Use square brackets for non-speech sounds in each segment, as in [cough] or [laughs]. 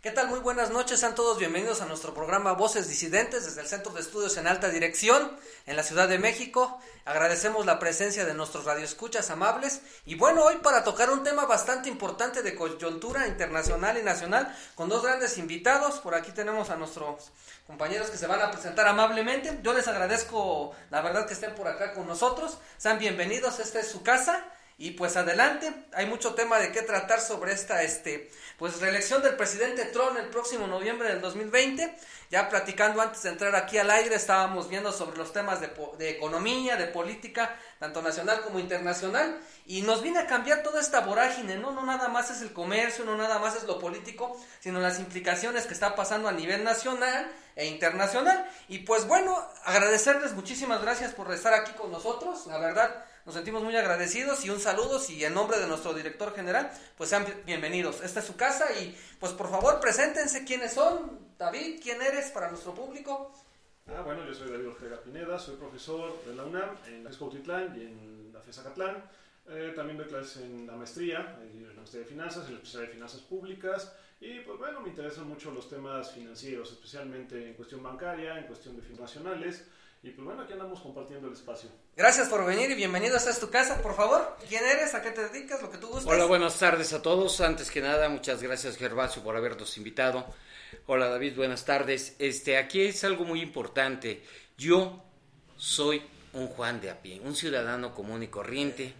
¿Qué tal? Muy buenas noches, sean todos bienvenidos a nuestro programa Voces Disidentes desde el Centro de Estudios en Alta Dirección en la Ciudad de México. Agradecemos la presencia de nuestros radioescuchas amables y bueno, hoy para tocar un tema bastante importante de coyuntura internacional y nacional con dos grandes invitados. Por aquí tenemos a nuestros compañeros que se van a presentar amablemente. Yo les agradezco la verdad que estén por acá con nosotros. Sean bienvenidos, esta es su casa. Y pues adelante, hay mucho tema de qué tratar sobre esta este pues reelección del presidente Trump el próximo noviembre del 2020. Ya platicando antes de entrar aquí al aire, estábamos viendo sobre los temas de, de economía, de política, tanto nacional como internacional, y nos viene a cambiar toda esta vorágine, ¿no? No nada más es el comercio, no nada más es lo político, sino las implicaciones que está pasando a nivel nacional e internacional. Y pues bueno, agradecerles muchísimas gracias por estar aquí con nosotros, la verdad nos sentimos muy agradecidos y un saludo y en nombre de nuestro director general, pues sean bienvenidos. Esta es su casa y pues por favor preséntense quiénes son. David, ¿quién eres para nuestro público? Ah, bueno, yo soy David Ortega Pineda, soy profesor de la UNAM en la Escoutitlán y en la FESA Catlán. Eh, también doy clases en la maestría, en la maestría de finanzas, en la especialidad de finanzas públicas. Y pues bueno, me interesan mucho los temas financieros, especialmente en cuestión bancaria, en cuestión de finanzas nacionales. Y pues bueno, aquí andamos compartiendo el espacio. Gracias por venir y bienvenido. Esta es tu casa, por favor. ¿Quién eres? ¿A qué te dedicas? Lo que tú gustes. Hola, buenas tardes a todos. Antes que nada, muchas gracias Gervasio por habernos invitado. Hola David, buenas tardes. Este, aquí es algo muy importante. Yo soy un Juan de a pie, un ciudadano común y corriente.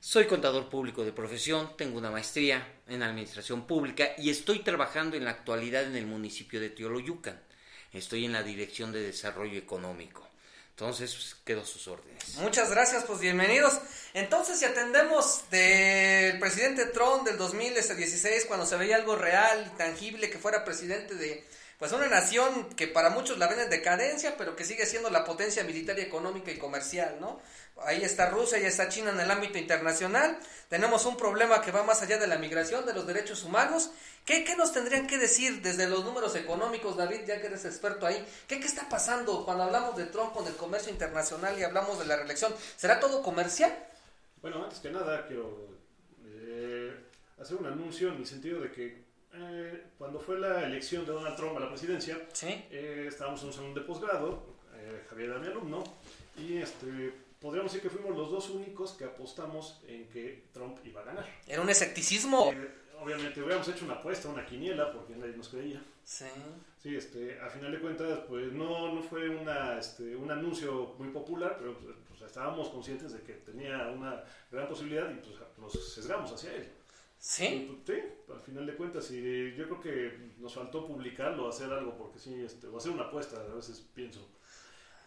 Soy contador público de profesión, tengo una maestría en administración pública y estoy trabajando en la actualidad en el municipio de Teoloyucan. Estoy en la Dirección de Desarrollo Económico. Entonces, pues, quedo a sus órdenes. Muchas gracias, pues bienvenidos. Entonces, si atendemos del presidente Trump del 2016, cuando se veía algo real tangible, que fuera presidente de pues una nación que para muchos la ven en decadencia, pero que sigue siendo la potencia militar y económica y comercial, ¿no? Ahí está Rusia y está China en el ámbito internacional. Tenemos un problema que va más allá de la migración, de los derechos humanos. ¿Qué, qué nos tendrían que decir desde los números económicos, David, ya que eres experto ahí? ¿Qué, ¿Qué está pasando cuando hablamos de Trump con el comercio internacional y hablamos de la reelección? ¿Será todo comercial? Bueno, antes que nada quiero eh, hacer un anuncio en el sentido de que eh, cuando fue la elección de Donald Trump a la presidencia, ¿Sí? eh, estábamos en un salón de posgrado, Javier era mi alumno, y este, podríamos decir que fuimos los dos únicos que apostamos en que Trump iba a ganar. ¿Era un escepticismo? Eh, obviamente hubiéramos hecho una apuesta, una quiniela, porque nadie nos creía. Sí. Sí, este, a final de cuentas, pues no, no fue una, este, un anuncio muy popular, pero pues, estábamos conscientes de que tenía una gran posibilidad y pues, nos sesgamos hacia él. ¿Sí? Sí, al final de cuentas, y yo creo que nos faltó publicarlo, hacer algo, porque sí, este, o hacer una apuesta, a veces pienso.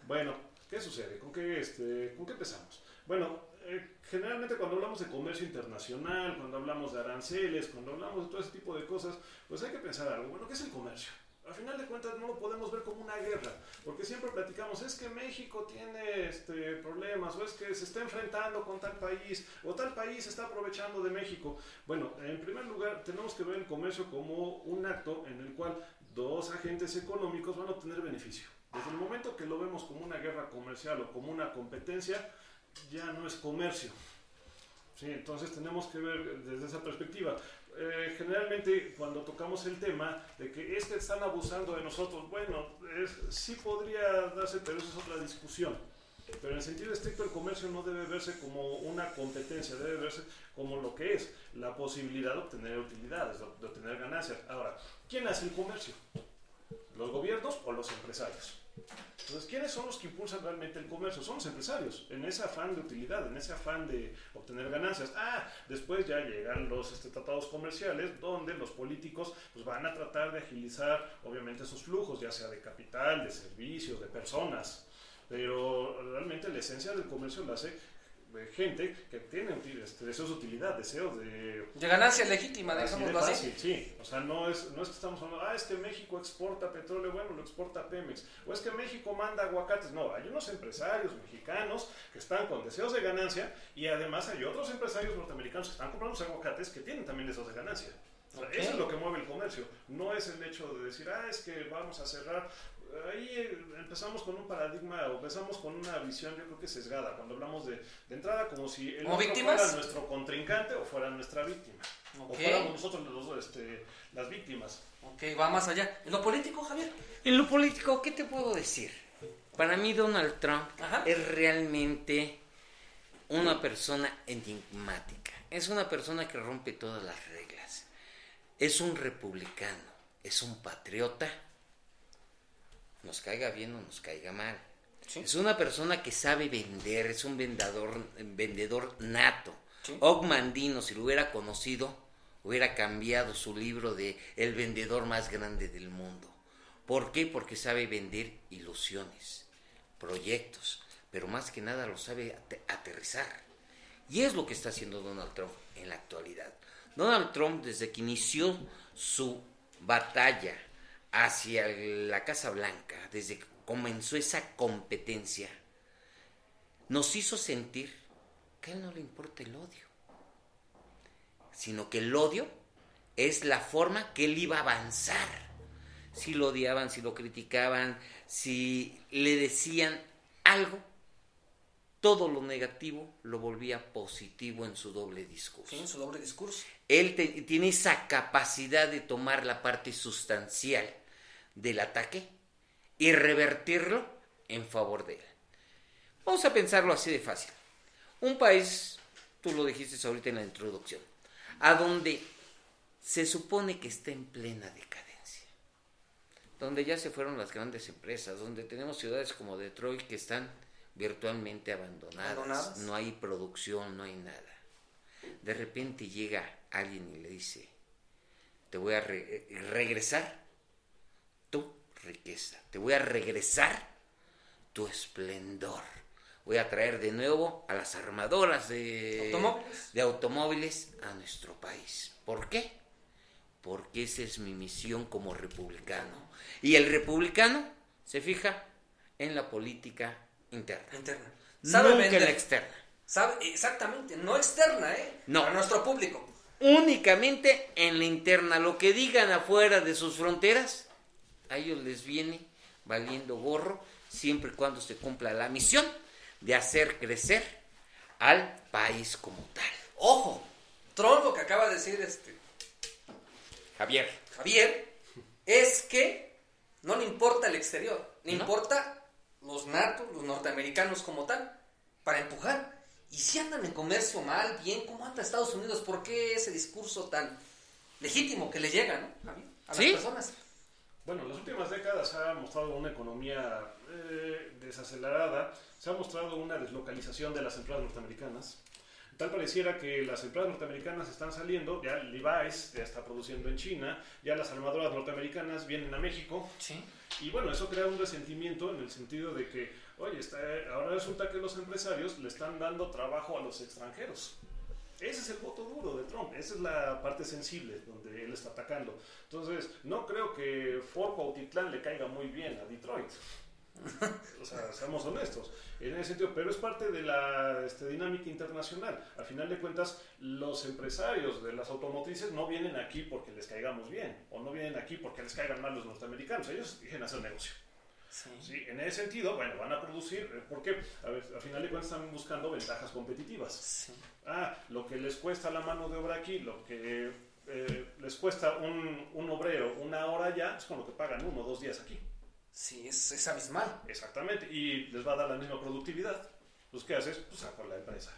Bueno, ¿qué sucede? ¿Con qué, este, ¿con qué empezamos? Bueno, eh, generalmente cuando hablamos de comercio internacional, cuando hablamos de aranceles, cuando hablamos de todo ese tipo de cosas, pues hay que pensar algo. Bueno, ¿qué es el comercio? Al final de cuentas no lo podemos ver como una guerra, porque siempre platicamos, es que México tiene este, problemas, o es que se está enfrentando con tal país, o tal país está aprovechando de México. Bueno, en primer lugar, tenemos que ver el comercio como un acto en el cual dos agentes económicos van a obtener beneficio. Desde el momento que lo vemos como una guerra comercial o como una competencia, ya no es comercio. Sí, entonces tenemos que ver desde esa perspectiva. Eh, generalmente cuando tocamos el tema de que es que están abusando de nosotros, bueno, es, sí podría darse, pero eso es otra discusión. Pero en el sentido estricto el comercio no debe verse como una competencia, debe verse como lo que es, la posibilidad de obtener utilidades, de, de obtener ganancias. Ahora, ¿quién hace el comercio? ¿Los gobiernos o los empresarios? Entonces, ¿quiénes son los que impulsan realmente el comercio? Son los empresarios, en ese afán de utilidad, en ese afán de obtener ganancias. Ah, después ya llegan los este, tratados comerciales, donde los políticos pues, van a tratar de agilizar, obviamente, esos flujos, ya sea de capital, de servicios, de personas. Pero realmente la esencia del comercio la hace gente que tiene este, deseos de utilidad, deseos de... De ganancia legítima, Así de digámoslo así. fácil, sí. O sea, no es, no es que estamos hablando, ah, es que México exporta petróleo, bueno, lo exporta Pemex. O es que México manda aguacates. No, hay unos empresarios mexicanos que están con deseos de ganancia y además hay otros empresarios norteamericanos que están comprando los aguacates que tienen también deseos de ganancia. O sea, Ok. Eso es lo que mueve el comercio. No es el hecho de decir, ah, es que vamos a cerrar. Ahí eh, empezamos con un paradigma o empezamos con una visión, yo creo que sesgada, cuando hablamos de, de entrada como si el ¿Como otro víctimas? fuera nuestro contrincante o fuera nuestra víctima. o fuéramos nosotros los, este, las víctimas. Ok, va más allá. ¿En lo político, Javier? En lo político, ¿qué te puedo decir? Para mí Donald Trump Ajá. es realmente una persona enigmática. Es una persona que rompe todas las reglas. Es un republicano, es un patriota. Nos caiga bien o nos caiga mal. Sí. Es una persona que sabe vender, es un vendedor, vendedor nato. Sí. Og Mandino, si lo hubiera conocido, hubiera cambiado su libro de El vendedor más grande del mundo. ¿Por qué? Porque sabe vender ilusiones, proyectos, pero más que nada lo sabe ate- aterrizar. Y es lo que está haciendo Donald Trump en la actualidad. Donald Trump, desde que inició su batalla hacia la Casa Blanca, desde que comenzó esa competencia, nos hizo sentir que a él no le importa el odio, sino que el odio es la forma que él iba a avanzar. Si lo odiaban, si lo criticaban, si le decían algo, todo lo negativo lo volvía positivo en su doble discurso. Sí, en su doble discurso. Él te- tiene esa capacidad de tomar la parte sustancial del ataque y revertirlo en favor de él. Vamos a pensarlo así de fácil. Un país, tú lo dijiste ahorita en la introducción, a donde se supone que está en plena decadencia, donde ya se fueron las grandes empresas, donde tenemos ciudades como Detroit que están virtualmente abandonadas, Abandonadas. no hay producción, no hay nada. De repente llega alguien y le dice, te voy a re- eh, regresar riqueza, te voy a regresar tu esplendor. Voy a traer de nuevo a las armadoras de Automóviles. de automóviles a nuestro país. ¿Por qué? Porque esa es mi misión como republicano. Y el republicano se fija en la política interna. Interna. Sabe Nunca en la externa. Sabe, exactamente, no externa, ¿eh? No. Para nuestro público. únicamente en la interna. Lo que digan afuera de sus fronteras, a ellos les viene valiendo gorro, siempre y cuando se cumpla la misión de hacer crecer al país como tal. Ojo, Trump lo que acaba de decir este Javier. Javier es que no le importa el exterior, le No. importa los natos, los norteamericanos como tal, para empujar. Y si andan en comercio mal, bien, ¿cómo anda Estados Unidos? ¿Por qué ese discurso tan legítimo que le llega, ¿no? Javier? A Sí. las personas. Bueno, en las últimas décadas ha mostrado una economía eh, desacelerada, se ha mostrado una deslocalización de las empresas norteamericanas. Tal pareciera que las empresas norteamericanas están saliendo, ya Levi's ya está produciendo en China, ya las armadoras norteamericanas vienen a México, Sí. y bueno, eso crea un resentimiento en el sentido de que, oye, está- ahora resulta que los empresarios le están dando trabajo a los extranjeros. Ese es el voto duro de Trump, esa es la parte sensible donde él está atacando. Entonces, no creo que Fort Cuautitlán le caiga muy bien a Detroit. [laughs] O sea, seamos honestos, en ese sentido, pero es parte de la este, dinámica internacional. Al final de cuentas, los empresarios de las automotrices no vienen aquí porque les caigamos bien, o no vienen aquí porque les caigan mal los norteamericanos, ellos quieren hacer negocio. Sí. Sí, en ese sentido, bueno, van a producir, eh, porque a ver, al final de cuentas están buscando ventajas competitivas. Sí. Ah, lo que les cuesta la mano de obra aquí, lo que eh, les cuesta un, un obrero una hora allá, es con lo que pagan uno o dos días aquí. Sí, es, es abismal. Exactamente, y les va a dar la misma productividad. Pues, ¿qué haces? Pues sacar la empresa.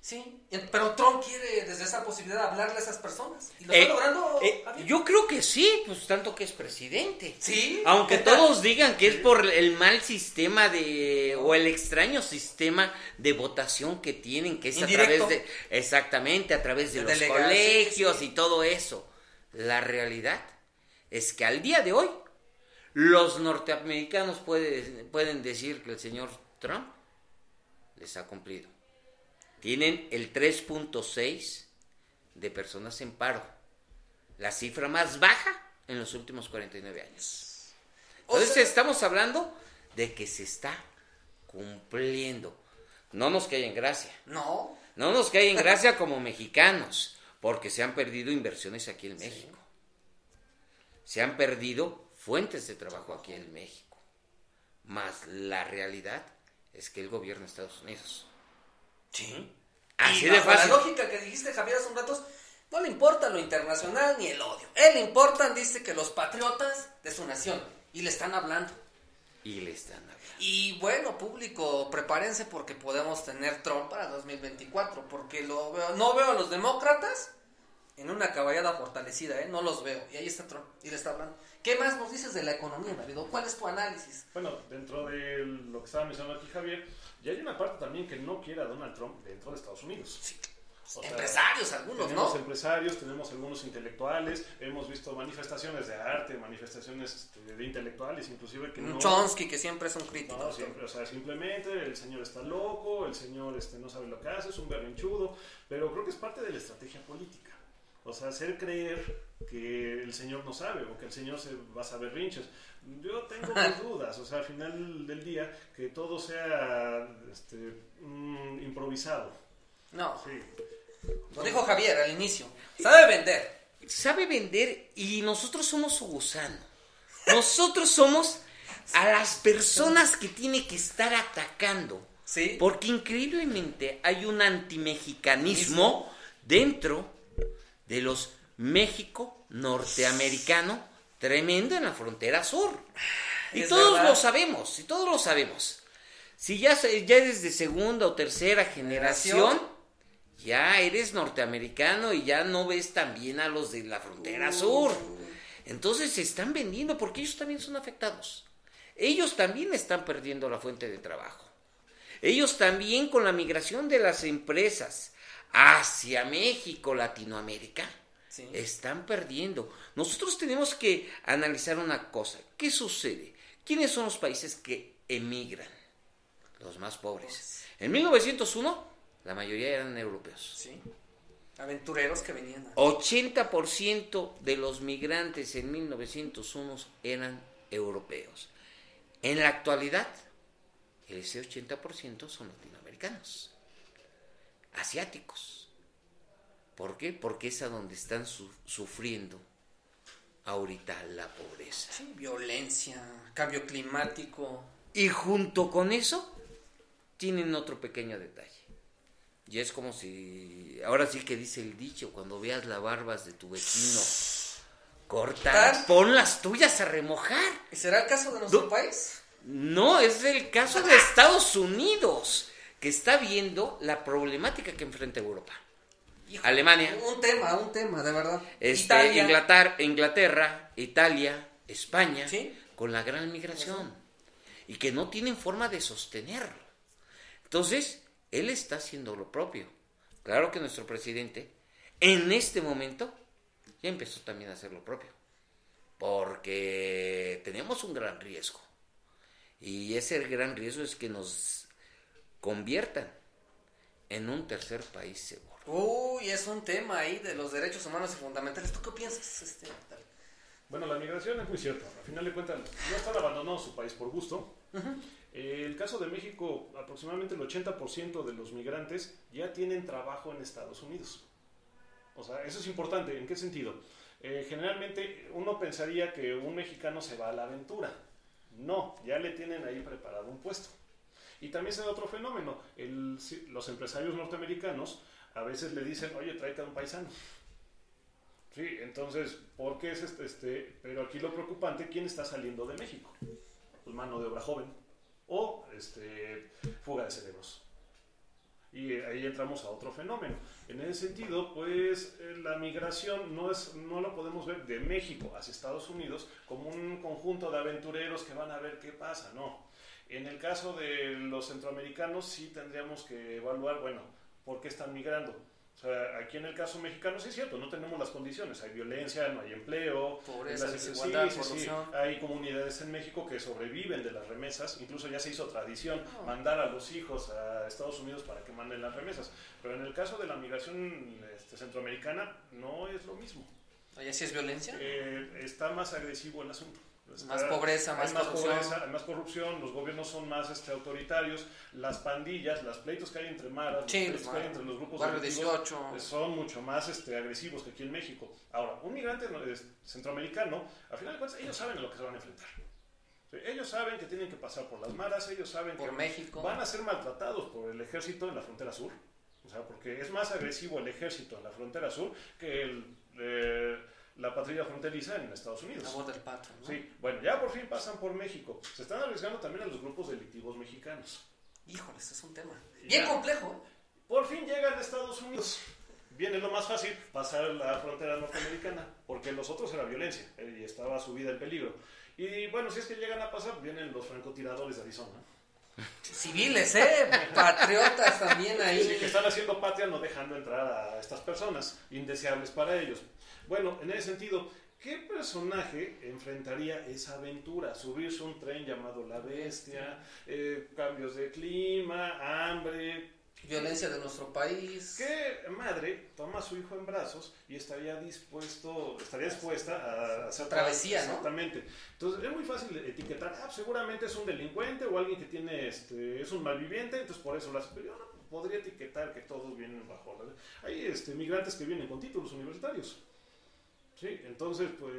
Sí, pero Trump quiere desde esa posibilidad hablarle a esas personas. ¿Y lo Eh, está logrando? eh, yo creo que sí, pues tanto que es presidente. Sí. Aunque [laughs] todos digan que es por el mal sistema de o el extraño sistema de votación que tienen, que es Indirecto. a través de exactamente a través de, De los delegados, colegios sí, sí. y todo eso. La realidad es que al día de hoy los norteamericanos puede- pueden decir que el señor Trump les ha cumplido. Tienen el 3.6 de personas en paro, la cifra más baja en los últimos 49 años. O Entonces sea- estamos hablando de que se está cumpliendo. No nos cae en gracia. No. No nos cae en gracia como mexicanos, porque se han perdido inversiones aquí en México. Se han perdido fuentes de trabajo aquí en México. Más la realidad es que el gobierno de Estados Unidos. Sí. Así y de bajo fácil. la lógica que dijiste, Javier, hace un rato, No le importa lo internacional ni el odio. Él le importan, dice, que los patriotas de su nación. Y le están hablando. Y le están hablando. Y bueno, público, prepárense porque podemos tener Trump para 2024. Porque lo veo, no veo a los demócratas en una caballada fortalecida, ¿eh? No los veo. Y ahí está Trump. Y le está hablando. ¿Qué más nos dices de la economía, David? ¿Cuál es tu análisis? Bueno, dentro de lo que estaba mencionando aquí Javier, ya hay una parte también que no quiere a Donald Trump dentro de Estados Unidos. Sí. empresarios algunos, tenemos ¿no? empresarios, tenemos algunos intelectuales, hemos visto manifestaciones de arte, manifestaciones este, de intelectuales, inclusive que Un no... Chomsky que siempre es un crítico. No, siempre, o sea, simplemente el señor está loco, el señor este, no sabe lo que hace, es un berrinchudo, pero creo que es parte de la estrategia política. O sea, hacer creer que el señor no sabe o que el señor se va a saber rinches. Yo tengo [laughs] mis dudas, o sea, al final del día, que todo sea este, mm, improvisado. No, Sí. lo dijo Javier al inicio. Sabe vender. Sabe vender y nosotros somos su gusano. Nosotros somos a las personas que tiene que estar atacando. Sí. Porque increíblemente hay un antimexicanismo dentro de los México norteamericano tremendo en la frontera sur. Y Es todos verdad. lo sabemos, y todos lo sabemos. Si ya, ya eres de segunda o tercera generación, ya eres norteamericano y ya no ves tan bien a los de la frontera sur. Entonces se están vendiendo porque ellos también son afectados. Ellos también están perdiendo la fuente de trabajo. Ellos también con la migración de las empresas hacia México, Latinoamérica, Sí. están perdiendo. Nosotros tenemos que analizar una cosa. ¿Qué sucede? ¿Quiénes son los países que emigran? Los más pobres. En 1901, la mayoría eran europeos. Sí. Aventureros que venían. a- 80% de los migrantes en 1901 eran europeos. En la actualidad, ese 80% son latinoamericanos, asiáticos. ¿Por qué? Porque es a donde están su- sufriendo ahorita la pobreza. Sí, violencia, cambio climático. Y junto con eso, tienen otro pequeño detalle. Y es como si, ahora sí que dice el dicho, cuando veas las barbas de tu vecino ¿Tan? pon las tuyas a remojar. ¿Y será el caso de nuestro país? No, es el caso de [laughs] Estados Unidos, que está viendo la problemática que enfrenta Europa. Hijo, Alemania. Un tema, un tema, de verdad. Este, Italia. Inglaterra, Inglaterra, Italia, España, Sí. con la gran migración. Y que no tienen forma de sostenerlo. Entonces, él está haciendo lo propio. Claro que nuestro presidente, en este momento, ya empezó también a hacer lo propio. Porque tenemos un gran riesgo. Y ese gran riesgo es que nos conviertan en un tercer país seguro. Uy, es un tema ahí de los derechos humanos y fundamentales. ¿Tú qué piensas, este? David? Bueno, la migración es muy cierta. Al final de cuentas, no están abandonando su país por gusto. Eh, el caso de México, aproximadamente el 80% de los migrantes ya tienen trabajo en Estados Unidos. O sea, eso es importante. ¿En qué sentido? Eh, generalmente uno pensaría que un mexicano se va a la aventura. No, ya le tienen ahí preparado un puesto. Y también se da otro fenómeno. El- los empresarios norteamericanos a veces le dicen, oye, tráete a un paisano. Sí, entonces, ¿por qué es este, este? Pero aquí lo preocupante, ¿quién está saliendo de México? Pues mano de obra joven o este, fuga de cerebros. Y ahí entramos a otro fenómeno. En ese sentido, pues eh, la migración no, es, no lo podemos ver de México hacia Estados Unidos como un conjunto de aventureros que van a ver qué pasa, no. En el caso de los centroamericanos sí tendríamos que evaluar, bueno, ¿por qué están migrando? O sea, aquí en el caso mexicano sí es cierto, no tenemos las condiciones, hay violencia, no hay empleo, Pobreza, las- desigualdad, sí, sí, sí. corrupción. Hay comunidades en México que sobreviven de las remesas, incluso ya se hizo tradición Ah. mandar a los hijos a Estados Unidos para que manden las remesas. Pero en el caso de la migración este, centroamericana no es lo mismo. Oye, ¿sí es violencia? Eh, está más agresivo el asunto. Está- Más pobreza, hay más corrupción. pobreza, hay más corrupción, los gobiernos son más este, autoritarios, las pandillas, los pleitos que hay entre maras, los pleitos que hay entre los grupos Barrio delictivos, 18. eh, son mucho más este, agresivos que aquí en México. Ahora, un migrante centroamericano, al final de cuentas, ellos saben a lo que se van a enfrentar. Ellos saben que tienen que pasar por las maras, ellos saben Por que México. van a ser maltratados por el ejército en la frontera sur. O sea, porque es más agresivo el ejército en la frontera sur que el, eh, la patrulla fronteriza en Estados Unidos. La voz del pato, ¿no? Sí, bueno, ya por fin pasan por México. Se están arriesgando también a los grupos delictivos mexicanos. Híjole, ese es un tema. Ya. Bien complejo. Por fin llegan a Estados Unidos. Viene lo más fácil, pasar la frontera norteamericana, porque los otros era violencia eh, y estaba su vida en peligro. Y bueno, si es que llegan a pasar, vienen los francotiradores de Arizona. Civiles, ¿eh? Patriotas también ahí. Sí, que están haciendo patria no dejando entrar a estas personas, indeseables para ellos. Bueno, en ese sentido, ¿qué personaje enfrentaría esa aventura? Subirse a un tren llamado La Bestia, eh, cambios de clima, hambre. Violencia de nuestro país. ¿Qué madre toma a su hijo en brazos y estaría dispuesto, estaría dispuesta a hacer Travesía, ¿no? Exactamente. Entonces es muy fácil etiquetar, ah, seguramente es un delincuente o alguien que tiene, este, es un malviviente, entonces por eso lo hace. Pero yo no podría etiquetar que todos vienen bajo la... Hay este, migrantes que vienen con títulos universitarios. Sí, entonces pues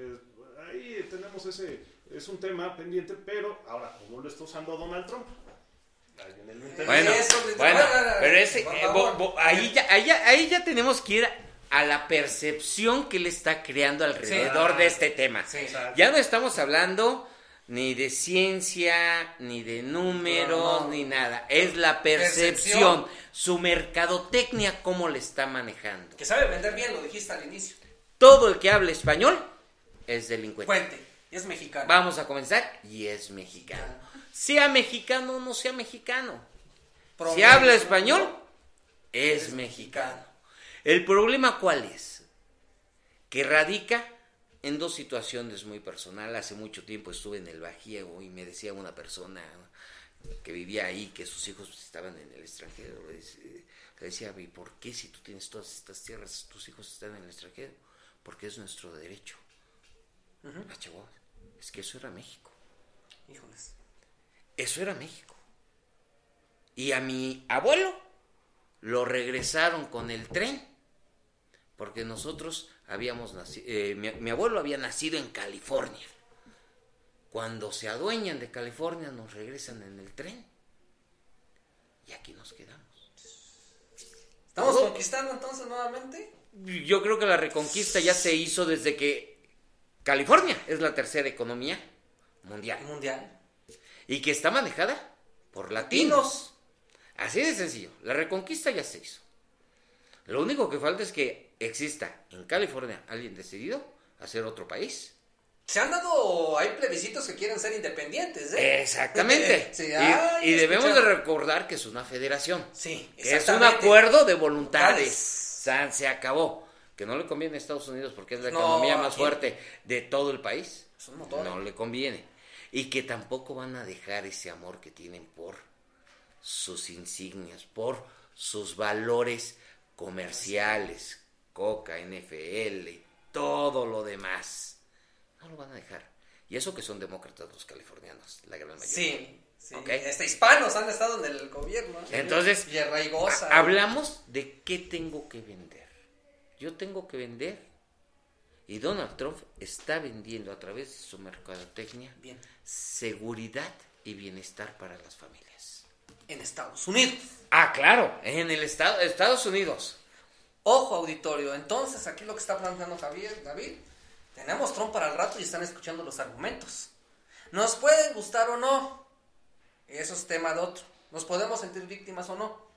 ahí tenemos ese, es un tema pendiente, pero ahora, ¿cómo lo está usando Donald Trump? Bueno, Eso, bueno, pero ese, eh, bo- bo- ahí, ya, ahí, ya, ahí ya tenemos que ir a la percepción que le está creando alrededor Sí. de este tema. Sí. Ya no estamos hablando ni de ciencia, ni de números, No, no. ni nada. Es la Percepción. percepción, su mercadotecnia, cómo le está manejando. Que sabe vender bien, lo dijiste al inicio. Todo el que hable español es delincuente. Puente. Y es mexicano. Vamos a comenzar y es mexicano. Sea mexicano o no sea mexicano. Si habla español, es Es mexicano. ¿El problema cuál es? Que radica en dos situaciones muy personales. Hace mucho tiempo estuve en el Bajío y me decía una persona que vivía ahí que sus hijos estaban en el extranjero. Le decía, ¿y por qué si tú tienes todas estas tierras, tus hijos están en el extranjero? Porque es nuestro derecho. Ah, Chihuahua, es que eso era México. Híjoles. Eso era México. Y a mi abuelo lo regresaron con el tren, porque nosotros habíamos nacido, mi, mi abuelo había nacido en California. Cuando se adueñan de California nos regresan en el tren. Y aquí nos quedamos. ¿Estamos conquistando entonces nuevamente? Yo creo que la reconquista ya se hizo desde que California es la tercera economía mundial. Mundial. y que está manejada por latinos. Así de sencillo. La reconquista ya se hizo. Lo único que falta es que exista en California alguien decidido a ser otro país. Se han dado, hay plebiscitos que quieren ser independientes, ¿eh? Exactamente. [laughs] Sí, Y- ay, y, debemos de recordar que es una federación. Sí, Que es un acuerdo de voluntades. San- Se acabó. Que no le conviene a Estados Unidos porque es la No, economía más fuerte de todo el país. Es un motor. No le conviene. Y que tampoco van a dejar ese amor que tienen por sus insignias, por sus valores comerciales, Coca, NFL, todo lo demás. No lo van a dejar. Y eso que son demócratas los californianos, la gran mayoría. Sí, sí. Hispanos han estado en el gobierno. ¿eh? Entonces, hablamos de qué tengo que vender. Yo tengo que vender. Y Donald Trump está vendiendo a través de su mercadotecnia Bien. seguridad y bienestar para las familias. En Estados Unidos. Ah, claro, en el estado, Estados Unidos. Ojo, auditorio. Entonces, aquí lo que está planteando Javier, David, tenemos Trump para el rato y están escuchando los argumentos. Nos pueden gustar o no. Eso es tema de otro. Nos podemos sentir víctimas o no.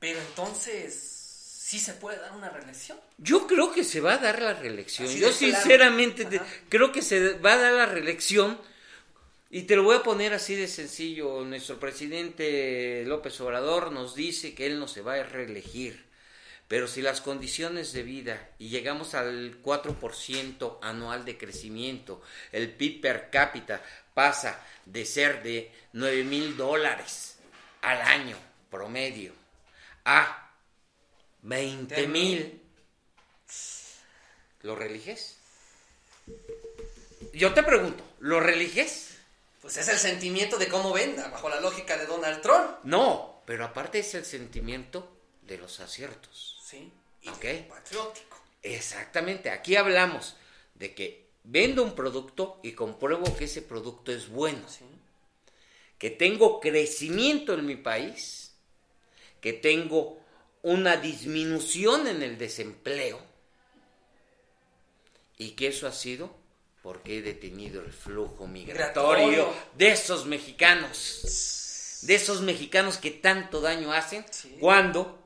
Pero entonces, ¿sí se puede dar una reelección? Yo creo que se va a dar la reelección. Así Yo sinceramente creo que se va a dar la reelección. Y te lo voy a poner así de sencillo. Nuestro presidente López Obrador nos dice que él no se va a reelegir. Pero si las condiciones de vida y llegamos al 4% anual de crecimiento, el PIB per cápita pasa de ser de 9 mil dólares al año promedio a 20 mil. ¿Lo religes? Yo te pregunto, ¿lo religes? Pues es el sentimiento de cómo venda, bajo la lógica de Donald Trump. No, pero aparte es el sentimiento de los aciertos. Sí. Y Ok. patriótico. Exactamente, aquí hablamos de que vendo un producto y compruebo que ese producto es bueno, Sí. que tengo crecimiento en mi país, que tengo una disminución en el desempleo y que eso ha sido porque he detenido el flujo migratorio Migratorio. de esos mexicanos, de esos mexicanos que tanto daño hacen Sí. cuando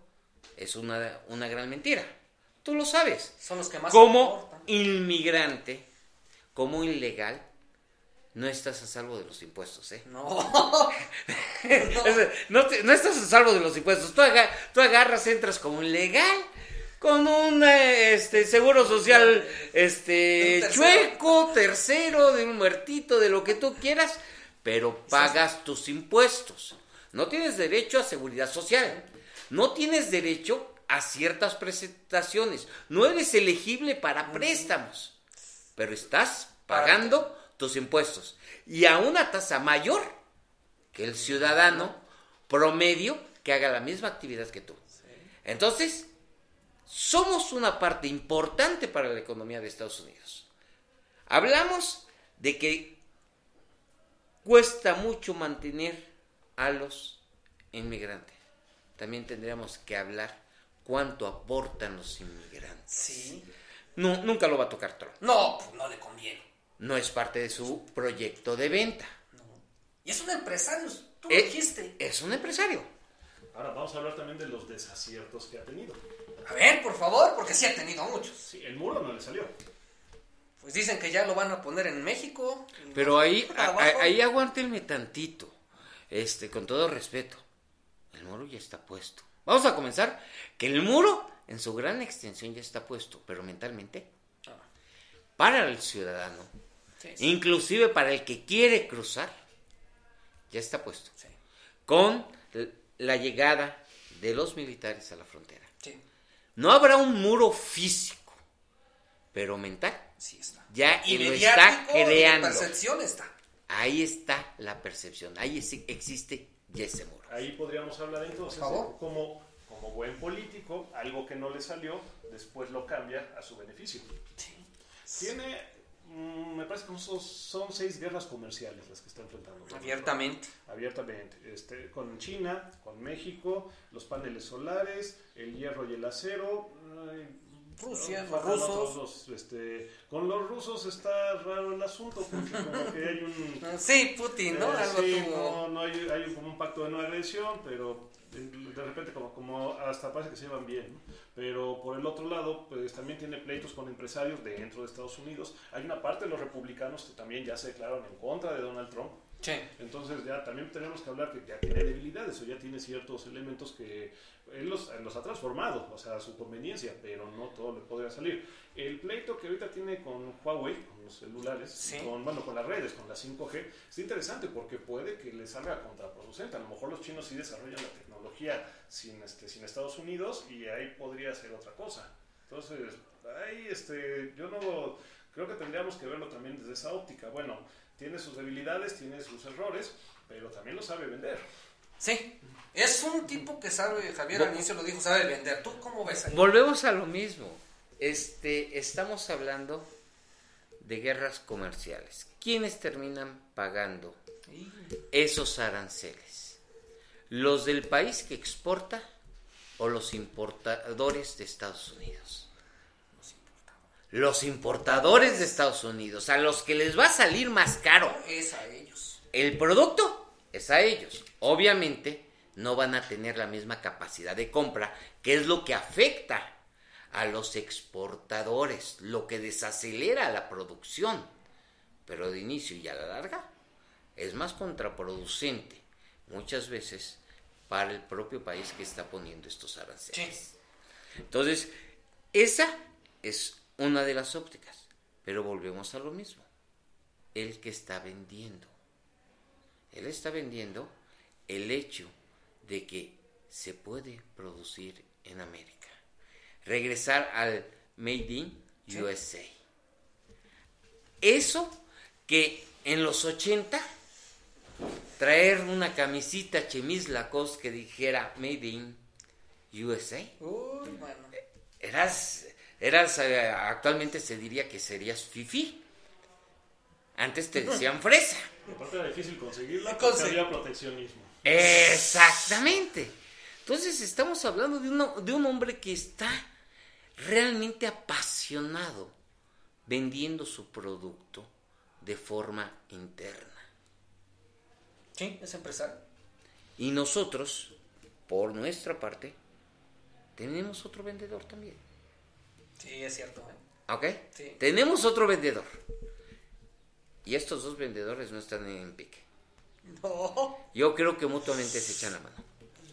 es una, una gran mentira. Tú lo sabes. Son los que más Como inmigrante, como ilegal, no estás a salvo de los impuestos, ¿eh? No. [laughs] No, te- no estás a salvo de los impuestos. Tú, aga- tú agarras, entras como ilegal, con un eh, este, seguro social este, tercero. chueco, tercero, de un muertito, de lo que tú quieras, pero pagas tus impuestos. No tienes derecho a seguridad social. No tienes derecho a ciertas prestaciones. No eres elegible para préstamos, pero estás pagando tus impuestos. Y a una tasa mayor que el ciudadano promedio que haga la misma actividad que tú. Entonces, somos una parte importante para la economía de Estados Unidos. Hablamos de que cuesta mucho mantener a los inmigrantes. También tendríamos que hablar cuánto aportan los inmigrantes. Sí. Nu- nunca lo va a tocar Trump. No, pues no le conviene. No es parte de su proyecto de venta. Y es un empresario, tú lo Eh, dijiste. Es un empresario. Ahora vamos a hablar también de los desaciertos que ha tenido. A ver, por favor, porque sí ha tenido muchos. Sí, el muro no le salió. Pues dicen que ya lo van a poner en México. Pero no- ahí, [laughs] a- ahí aguántenme tantito. Este, con todo respeto. El muro ya está puesto. Vamos a comenzar que el muro en su gran extensión ya está puesto, pero mentalmente Ah, para el ciudadano, sí, sí, inclusive para el que quiere cruzar, ya está puesto. sí, Con la llegada de los militares a la frontera. No habrá un muro físico, pero mental. sí está. Ya Y lo está creando. percepción está. Ahí está la percepción, ahí existe Ahí podríamos hablar entonces Por favor. de cómo, como buen político, algo que no le salió, después lo cambia a su beneficio. Tiene, mm, me parece que son, son seis guerras comerciales las que está enfrentando. Abiertamente. Abiertamente. Este, con China, con México, los paneles solares, el hierro y el acero. ay, Rusia, los rusos. este, con los rusos está raro el asunto, porque como que hay un... [laughs] Sí, Putin, ¿no? Eh, sí, no, no hay, hay como un pacto de no agresión, pero de, repente como, como hasta parece que se llevan bien. ¿no? Pero por el otro lado, pues también tiene pleitos con empresarios dentro de Estados Unidos. Hay una parte de los republicanos que también ya se declararon en contra de Donald Trump. Sí. Entonces ya también tenemos que hablar que ya tiene debilidades o ya tiene ciertos elementos que él los, los ha transformado, o sea, a su conveniencia, pero no todo le podría salir. El pleito que ahorita tiene con Huawei, con los celulares, Sí. con, bueno, con las redes, con la 5G, es interesante porque puede que le salga contraproducente. A lo mejor los chinos sí desarrollan la tecnología sin, este, sin Estados Unidos y ahí podría ser otra cosa. Entonces, ahí este, yo no creo que tendríamos que verlo también desde esa óptica. Bueno, tiene sus debilidades, tiene sus errores, pero también lo sabe vender. Sí. Es un tipo que sabe, Javier al inicio lo dijo, sabe vender. ¿Tú cómo ves ahí? Volvemos a lo mismo. Este, estamos hablando de guerras comerciales. ¿Quiénes terminan pagando esos aranceles? ¿Los del país que exporta o los importadores de Estados Unidos? Los importadores de Estados Unidos, a los que les va a salir más caro Es a ellos. el producto es a ellos. Obviamente no van a tener la misma capacidad de compra, que es lo que afecta a los exportadores, lo que desacelera la producción. Pero de inicio y a la larga es más contraproducente muchas veces para el propio país que está poniendo estos aranceles. Sí. Entonces, esa es una de las ópticas. Pero volvemos a lo mismo. El que está vendiendo. Él está vendiendo el hecho de que se puede producir en América. Regresar al Made in Sí. USA. Eso que en los 80 traer una camisita chemis Lacoste que dijera Made in USA Uy, bueno. eras, eras eh, actualmente se diría que serías fifi. Antes te [laughs] decían fresa. Aparte era difícil conseguirla porque conse- había proteccionismo. Exactamente. Entonces estamos hablando de, uno, de un hombre que está realmente apasionado vendiendo su producto de forma interna. Sí, es empresario. Y nosotros, por nuestra parte, tenemos otro vendedor también. Sí, es cierto. ¿eh? ¿Ok? Sí. Tenemos otro vendedor. Y estos dos vendedores no están en pique. No. Yo creo que mutuamente se echan la mano.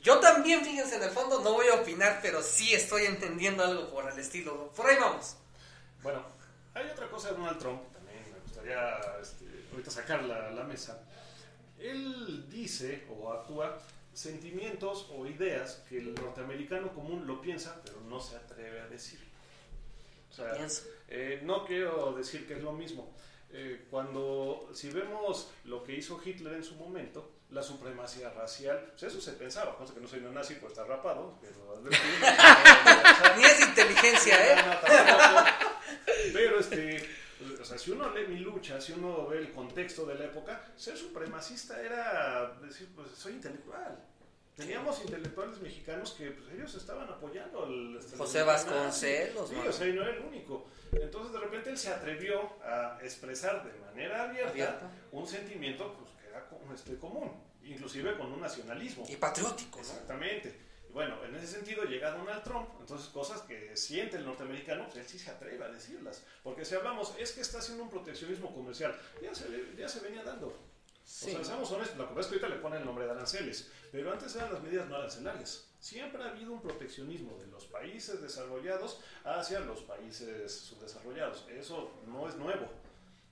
Yo también, fíjense, en el fondo no voy a opinar, pero sí estoy entendiendo algo por el estilo. Por ahí vamos. Bueno, hay otra cosa de Donald Trump, que también me gustaría este, ahorita sacarla a la mesa. Él dice o actúa sentimientos o ideas que el norteamericano común lo piensa, pero no se atreve a decir. O sea, Pienso. eh, no quiero decir que es lo mismo. Eh, cuando, si vemos lo que hizo Hitler en su momento, la supremacía racial, pues eso se pensaba, cosa que no soy neonazi, pues está rapado, pero... [laughs] Ni es inteligencia, ¿eh? [laughs] No, no, tampoco. Pero este, o sea, si uno lee mi lucha, si uno ve el contexto de la época, ser supremacista era decir, pues soy intelectual. Teníamos intelectuales mexicanos que pues, ellos estaban apoyando al José Vasconcelos, Sí, o sea, y no era el único. Entonces, de repente él se atrevió a expresar de manera abierta, Abierta. un sentimiento pues, que era este, común, inclusive con un nacionalismo. Y patriótico, ¿no? Exactamente. Bueno, en ese sentido llega Donald Trump, entonces cosas que siente el norteamericano, pues él sí se atreve a decirlas. Porque si hablamos, es que está haciendo un proteccionismo comercial, ya se, ya se venía dando. Sí. O sea, seamos honestos, pasa es que ahorita le ponen el nombre de aranceles, pero antes eran las medidas no arancelarias. Siempre ha habido un proteccionismo de los países desarrollados hacia los países subdesarrollados. Eso no es nuevo.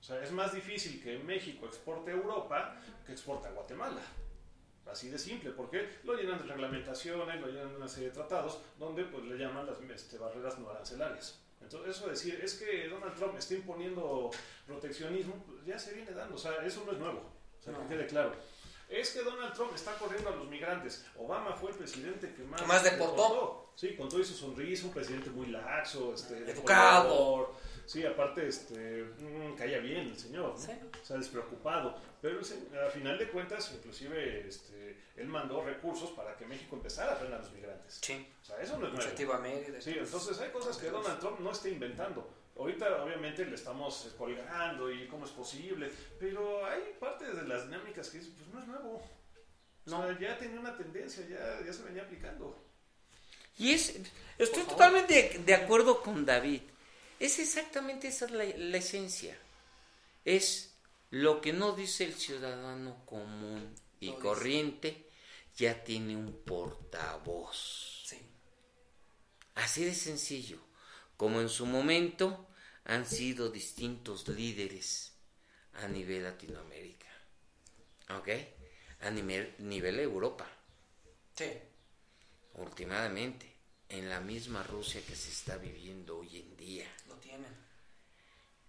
O sea, es más difícil que México exporte a Europa que exporte a Guatemala. Así de simple, porque lo llenan de reglamentaciones, lo llenan de una serie de tratados, donde pues le llaman las este, barreras no arancelarias. Entonces, eso de decir, es que Donald Trump está imponiendo proteccionismo, pues, ya se viene dando, o sea, eso no es nuevo, o sea, No. que quede claro. Es que Donald Trump está corriendo a los migrantes. Obama fue el presidente que más, Que más deportó. Sí, con todo y su sonrisa, un presidente muy laxo, este, Educado. deportador. Sí, aparte, este, mm, caía bien el señor, ¿no? Sí. o sea, despreocupado. Pero a final de cuentas, inclusive, este, él mandó recursos para que México empezara a frenar a los migrantes. Sí. O sea, eso no es nuevo. Sí, entonces hay cosas que Donald Trump no está inventando. Ahorita obviamente le estamos colgando y cómo es posible, pero hay partes de las dinámicas que pues no es nuevo. O sea, ya tenía una tendencia, ya, ya se venía aplicando. Y es, estoy totalmente de, de acuerdo con David. Es exactamente esa es la, la esencia. Es lo que no dice el ciudadano común y dice. corriente, ya tiene un portavoz. Sí. Así de sencillo, como en su momento han sido distintos líderes a nivel Latinoamérica. ¿Ok? A nivel, nivel Europa. Sí. últimamente en la misma Rusia que se está viviendo hoy en día. Lo tienen.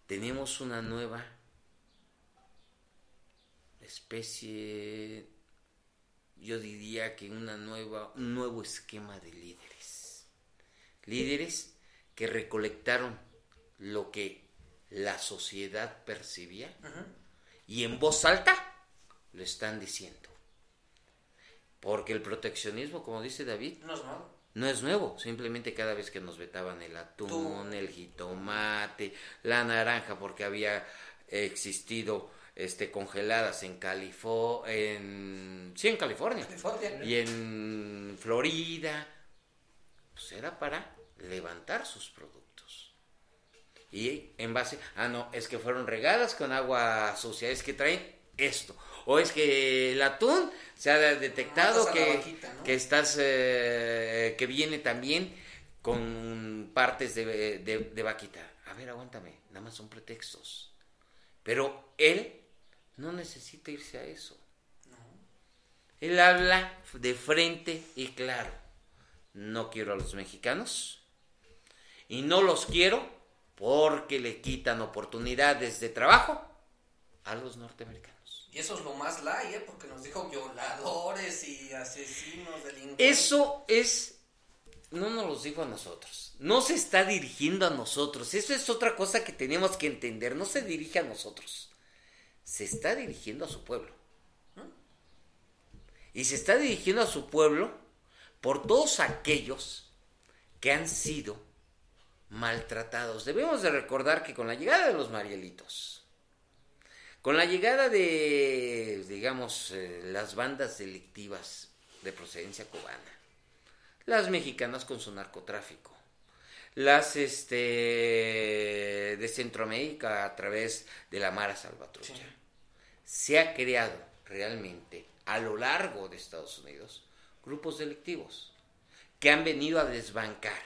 Tenemos una nueva especie, yo diría que una nueva, un nuevo esquema de líderes. Líderes que recolectaron lo que la sociedad percibía y en voz alta lo están diciendo. Porque el proteccionismo, como dice David, No es nuevo. No es nuevo, simplemente cada vez que nos vetaban el atún, Tú. el jitomate, la naranja, porque había existido este congeladas en California, en sí en California California. y en Florida, pues era para levantar sus productos. Y en base, ah no, es que fueron regadas con agua sucia, es que traen esto. O es que el atún se ha detectado Matas a la que, vaquita, ¿no? que estás, eh, que viene también con partes de, de, de vaquita. A ver, aguántame, nada más son pretextos. Pero él no necesita irse a eso. Él habla de frente y claro. No quiero a los mexicanos. Y no los quiero porque le quitan oportunidades de trabajo a los norteamericanos. Y eso es lo más light, ¿eh? Porque nos dijo violadores y asesinos, delincuentes. Eso es, no nos los dijo a nosotros, no se está dirigiendo a nosotros, eso es otra cosa que tenemos que entender, no se dirige a nosotros, se está dirigiendo a su pueblo. Y se está dirigiendo a su pueblo por todos aquellos que han sido maltratados. Debemos de recordar que con la llegada de los Marielitos, con la llegada de, digamos, eh, las bandas delictivas de procedencia cubana, las mexicanas con su narcotráfico, las este, de Centroamérica a través de la Mara Salvatrucha, se ha creado realmente a lo largo de Estados Unidos grupos delictivos que han venido a desbancar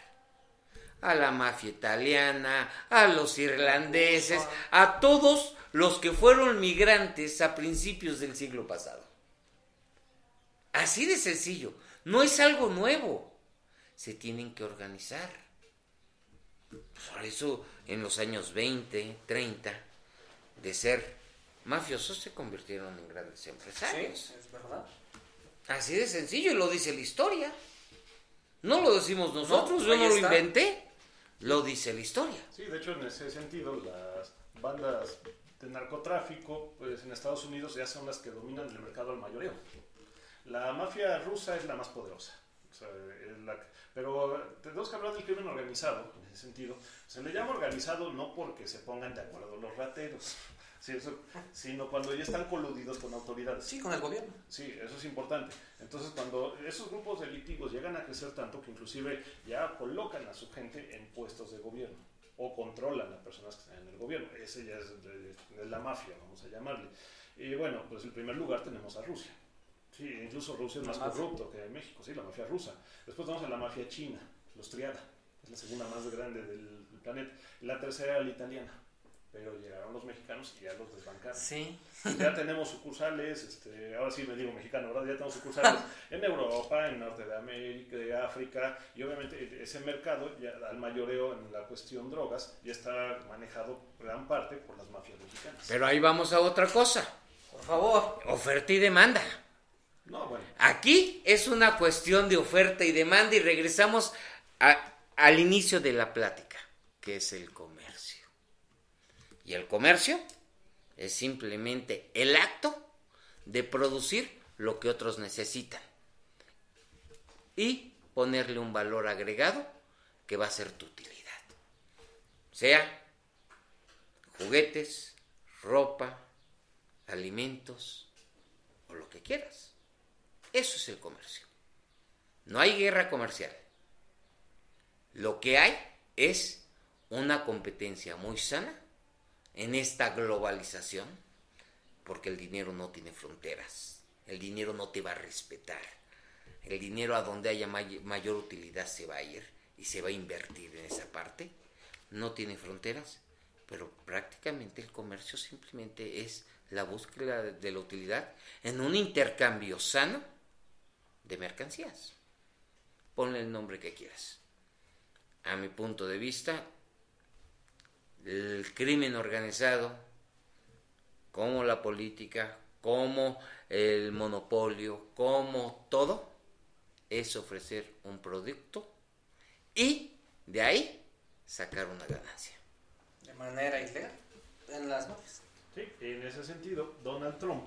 a la mafia italiana, a los irlandeses, a todos los que fueron migrantes a principios del siglo pasado. Así de sencillo, no es algo nuevo, se tienen que organizar. Por eso en los años 20, 30, de ser mafiosos se convirtieron en grandes empresarios. Sí, es verdad. Así de sencillo, y lo dice la historia. No lo decimos nosotros, No, yo no lo inventé, lo dice la historia. Sí, de hecho, en ese sentido, las bandas de narcotráfico pues, en Estados Unidos ya son las que dominan el mercado al mayoreo. La mafia rusa es la más poderosa. o sea, es la pero tenemos que hablar del crimen organizado, en ese sentido. Se le llama organizado no porque se pongan de acuerdo los rateros, [laughs] sí, eso- sino cuando ya están coludidos con autoridades. Sí, con el gobierno. Sí, eso es importante. Entonces, cuando esos grupos delictivos llegan a crecer tanto que inclusive ya colocan a su gente en puestos de gobierno o controlan a personas que están en el gobierno, ese ya es la mafia, vamos a llamarle. Y bueno, pues en primer lugar tenemos a Rusia. Sí, incluso Rusia es más mafia. corrupto que México, sí, la mafia rusa. Después tenemos a la mafia china, los Triada, es la segunda más grande del, planeta. La tercera era la italiana, pero llegaron los mexicanos y ya los desbancaron. Sí. Ya [laughs] tenemos sucursales, este, ahora sí me digo mexicano, ¿verdad? Ya tenemos sucursales [laughs] en Europa, en Norte de América, de África, y obviamente ese mercado, ya al mayoreo en la cuestión drogas, ya está manejado gran parte por las mafias mexicanas. Pero ahí vamos a otra cosa, Por favor. oferta y demanda. No, bueno, Aquí es una cuestión de oferta y demanda y regresamos a- al inicio de la plática, que es el comercio. Y el comercio es simplemente el acto de producir lo que otros necesitan y ponerle un valor agregado que va a ser tu utilidad. Sea juguetes, ropa, alimentos o lo que quieras. Eso es el comercio. No hay guerra comercial. Lo que hay es una competencia muy sana en esta globalización, porque el dinero no tiene fronteras. El dinero no te va a respetar. El dinero a donde haya may- mayor utilidad se va a ir y se va a invertir en esa parte. No tiene fronteras, pero prácticamente el comercio simplemente es la búsqueda de la utilidad en un intercambio sano de mercancías. Ponle el nombre que quieras. A mi punto de vista, el crimen organizado, como la política, como el monopolio, como todo, es ofrecer un producto y de ahí sacar una ganancia. De manera ilegal. En las mafias. sí, en ese sentido, Donald Trump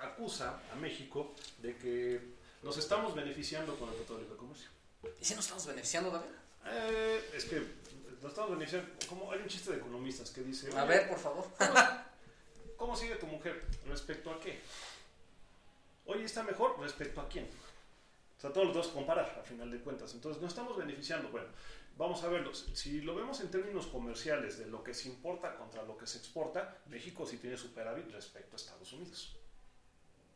acusa a México de que nos estamos beneficiando con el Tratado de Comercio. ¿Y si nos estamos beneficiando, David? Eh, es que nos estamos beneficiando, como hay un chiste de economistas que dice... A "Oye, ver, por favor. [laughs] ¿Cómo sigue tu mujer? ¿Respecto a qué? Hoy está mejor respecto a quién. O sea, todos los dos comparar, a final de cuentas. Entonces, no estamos beneficiando. Bueno, vamos a verlo. Si lo vemos en términos comerciales de lo que se importa contra lo que se exporta, México sí tiene superávit respecto a Estados Unidos.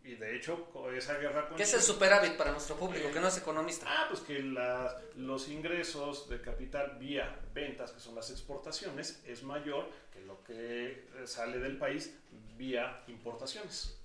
Y de hecho, esa guerra con ¿Qué es el superávit para nuestro público que no es economista? Ah, pues que la- los ingresos de capital vía ventas, que son las exportaciones, es mayor que lo que eh, sale del país vía importaciones.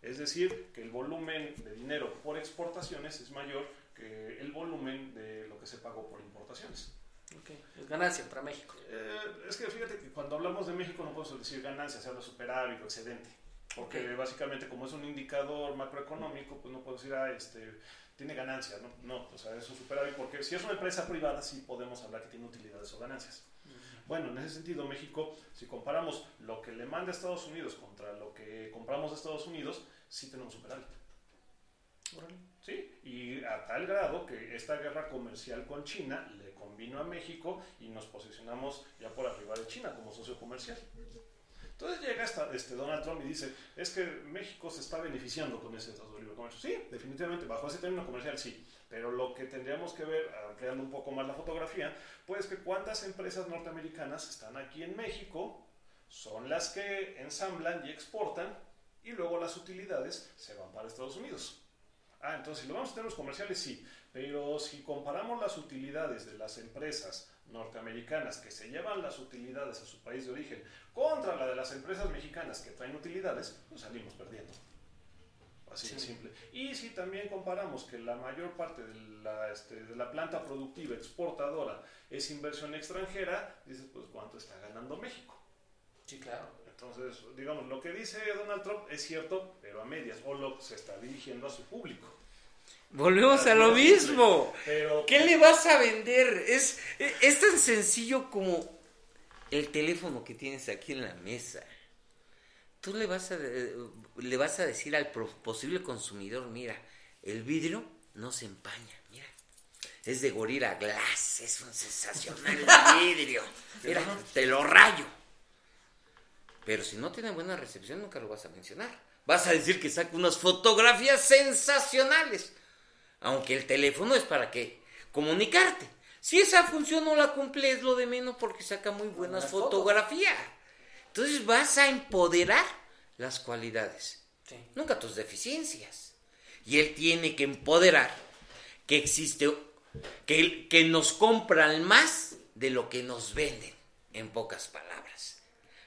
Es decir, que el volumen de dinero por exportaciones es mayor que el volumen de lo que se pagó por importaciones. Ok, Es ganancia para México. Eh, es que fíjate que cuando hablamos de México no podemos decir ganancia, se habla superávit o excedente. Porque básicamente como es un indicador macroeconómico, pues no puedo decir, ah, este, tiene ganancia, ¿no? No, o sea, es un superávit porque si es una empresa privada sí podemos hablar que tiene utilidades o ganancias. Bueno, en ese sentido México, si comparamos lo que le manda a Estados Unidos contra lo que compramos de Estados Unidos, sí tenemos superávit. Sí, y a tal grado que esta guerra comercial con China le convino a México y nos posicionamos ya por arriba de China como socio comercial. Este Donald Trump y dice, es que México se está beneficiando con ese Tratado de Libre Comercio. Sí, definitivamente, bajo ese término comercial sí. Pero lo que tendríamos que ver, ampliando un poco más la fotografía, pues que cuántas empresas norteamericanas están aquí en México, son las que ensamblan y exportan, y luego las utilidades se van para Estados Unidos. Ah, entonces si lo vamos a tener los comerciales, sí. Pero si comparamos las utilidades de las empresas norteamericanas que se llevan las utilidades a su país de origen contra la de las empresas mexicanas que traen utilidades, pues salimos perdiendo. Así de simple. Y si también comparamos que la mayor parte de la, este, de la planta productiva exportadora es inversión extranjera, dices, pues cuánto está ganando México. Sí, claro. Entonces, digamos, lo que dice Donald Trump es cierto, pero a medias, o lo se está dirigiendo a su público. Volvemos a lo mismo. ¿Qué le vas a vender? Es, es tan sencillo como el teléfono que tienes aquí en la mesa. Tú le vas a, le vas a decir al posible consumidor, mira, el vidrio no se empaña, mira. Es de Gorilla Glass, es un sensacional [laughs] vidrio. Mira, te lo rayo. Pero si no tiene buena recepción, nunca lo vas a mencionar. Vas a decir que saca unas fotografías sensacionales. Aunque el teléfono es para qué? Comunicarte. Si esa función no la cumple es lo de menos porque saca muy buenas fotografías. Entonces vas a empoderar las cualidades, nunca tus deficiencias. Y él tiene que empoderar que existe, que, que nos compran más de lo que nos venden, en pocas palabras.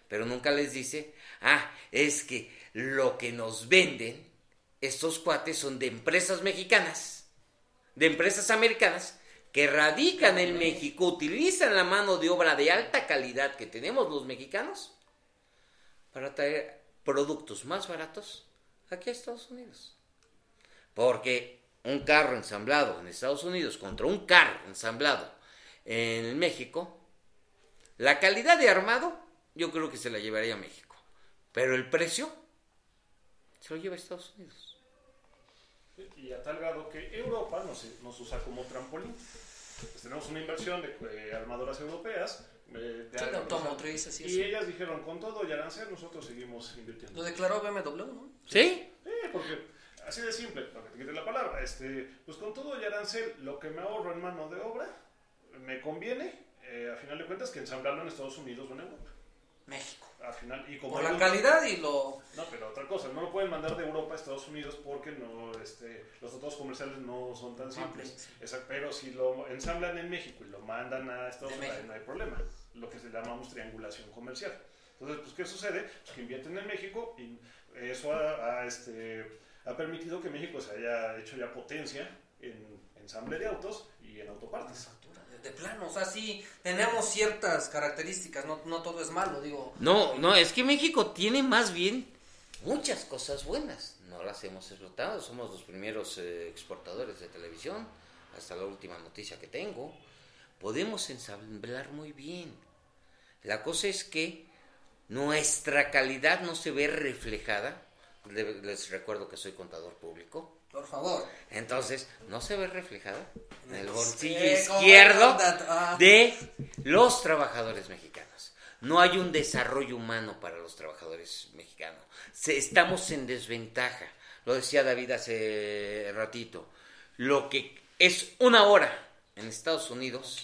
Pero nunca les dice, ah, es que lo que nos venden, estos cuates son de empresas mexicanas, de empresas americanas, que radican en México, utilizan la mano de obra de alta calidad que tenemos los mexicanos para traer productos más baratos aquí a Estados Unidos. Porque un carro ensamblado en Estados Unidos contra un carro ensamblado en México, la calidad de armado yo creo que se la llevaría a México. Pero el precio se lo lleva a Estados Unidos. Y a tal grado que Europa nos, nos usa como trampolín. Pues tenemos una inversión de eh, armadoras europeas eh, de automotrices y, y ellas dijeron, con todo y arancel nosotros seguimos invirtiendo. Lo declaró BMW, ¿no? ¿Sí? Sí, porque así de simple, para que te quite la palabra, este, pues con todo y arancel, lo que me ahorro en mano de obra, me conviene, eh, a final de cuentas, que ensamblarlo en Estados Unidos o en Europa. México. Al final, y como Por la calidad y lo... No, pero otra cosa, no lo pueden mandar de Europa a Estados Unidos porque no, este, los tratados comerciales no son tan simples. pero si lo ensamblan en México y lo mandan a Estados Unidos, no hay problema lo que se llamamos triangulación comercial. Entonces, pues, ¿qué sucede? Pues que invierten en México y eso ha, este, ha permitido que México se haya hecho ya potencia en ensamble de autos y en autopartes. De plano, o sea, sí tenemos ciertas características, no, no todo es malo, digo. No, no, es que México tiene más bien muchas cosas buenas, no las hemos explotado, somos los primeros eh, exportadores de televisión, hasta la última noticia que tengo podemos ensamblar muy bien. La cosa es que nuestra calidad no se ve reflejada. Les recuerdo que soy contador público. Por favor. Entonces, no se ve reflejada en el bolsillo izquierdo ah. de los trabajadores mexicanos. No hay un desarrollo humano para los trabajadores mexicanos. estamos en desventaja. Lo decía David hace ratito. Lo que es una hora en Estados Unidos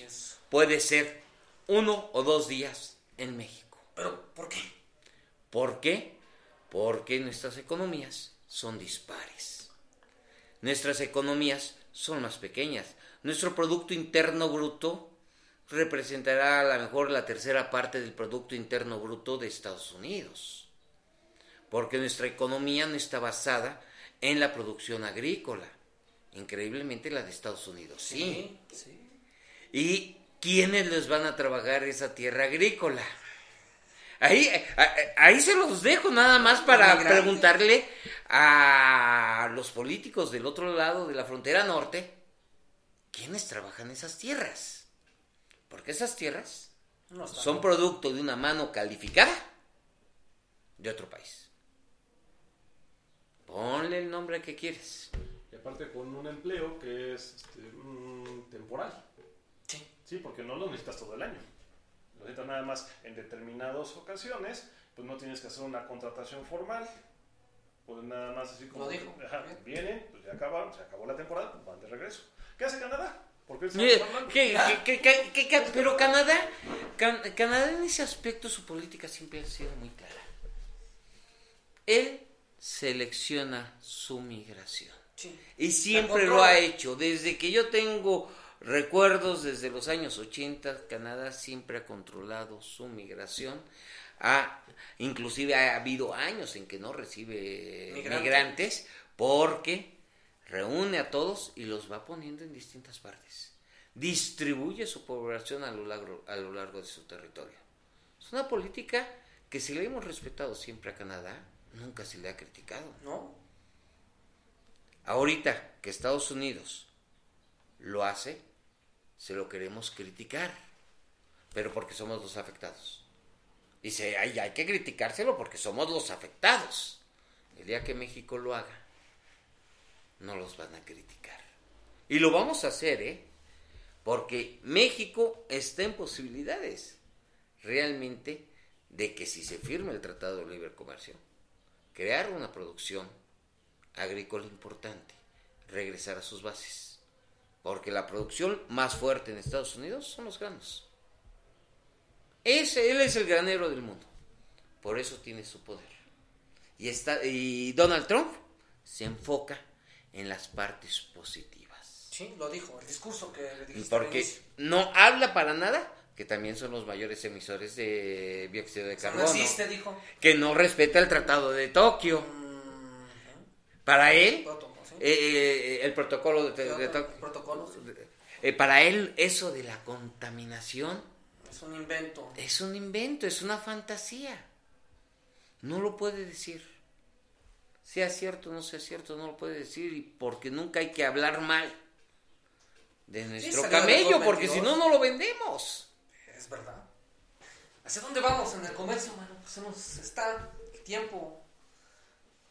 puede ser uno o dos días en México. ¿Pero por qué? ¿Por qué? Porque nuestras economías son dispares. Nuestras economías son más pequeñas. Nuestro Producto Interno Bruto representará a lo mejor la tercera parte del Producto Interno Bruto de Estados Unidos. Porque nuestra economía no está basada en la producción agrícola Increíblemente la de Estados Unidos, sí. sí. ¿Y quiénes les van a trabajar esa tierra agrícola? Ahí, ahí se los dejo nada más para preguntarle a los políticos del otro lado de la frontera norte, ¿quiénes trabajan esas tierras? Porque esas tierras son producto de una mano calificada de otro país. Ponle el nombre que quieres aparte con un empleo que es este, mm, temporal. Sí. Sí, porque no lo necesitas todo el año. Lo necesitas nada más en determinadas ocasiones, pues no tienes que hacer una contratación formal. Pues nada más así como... Lo dijo. Ajá, vienen, pues ya acabaron, se acabó la temporada, pues van de regreso. ¿Qué hace Canadá? ¿Por qué? ¿qué- qué- qué- qué- qué- pero Canadá, Can- Canadá en ese aspecto su política siempre ha sido muy clara. Él selecciona su migración. Sí. Y siempre lo ha hecho. Desde que yo tengo recuerdos, desde los años 80, Canadá siempre ha controlado su migración. Ha, inclusive ha habido años en que no recibe Migrante. migrantes porque reúne a todos y los va poniendo en distintas partes. Distribuye su población a lo largo, a lo largo de su territorio. Es una política que si le hemos respetado siempre a Canadá, nunca se le ha criticado. ¿No? Ahorita que Estados Unidos lo hace, se lo queremos criticar, pero porque somos los afectados. Se, hay, hay que criticárselo porque somos los afectados. El día que México lo haga, no los van a criticar. Y lo vamos a hacer, ¿eh? Porque México está en posibilidades realmente de que si se firma el Tratado de Libre Comercio, crear una producción agrícola importante, regresar a sus bases. Porque la producción más fuerte en Estados Unidos son los granos. Ese, él es el granero del mundo. Por eso tiene su poder. Y, está, y Donald Trump se enfoca en las partes positivas. Sí, lo dijo. El discurso que le dijiste. Porque no habla para nada que también son los mayores emisores de dióxido de carbono. No existe, dijo. Que no respeta el Tratado de Tokio. Mm, Para él, protocolo, sí. eh, eh, el protocolo de, de Tokio. Eh, para él, eso de la contaminación Es un invento. es un invento, es una fantasía. No lo puede decir. Sea cierto o no sea cierto, no lo puede decir. Y porque nunca hay que hablar mal de nuestro camello, porque si no, 22. no lo vendemos. Es verdad. ¿Hacia dónde vamos en el comercio, mano? Pues se nos está el tiempo.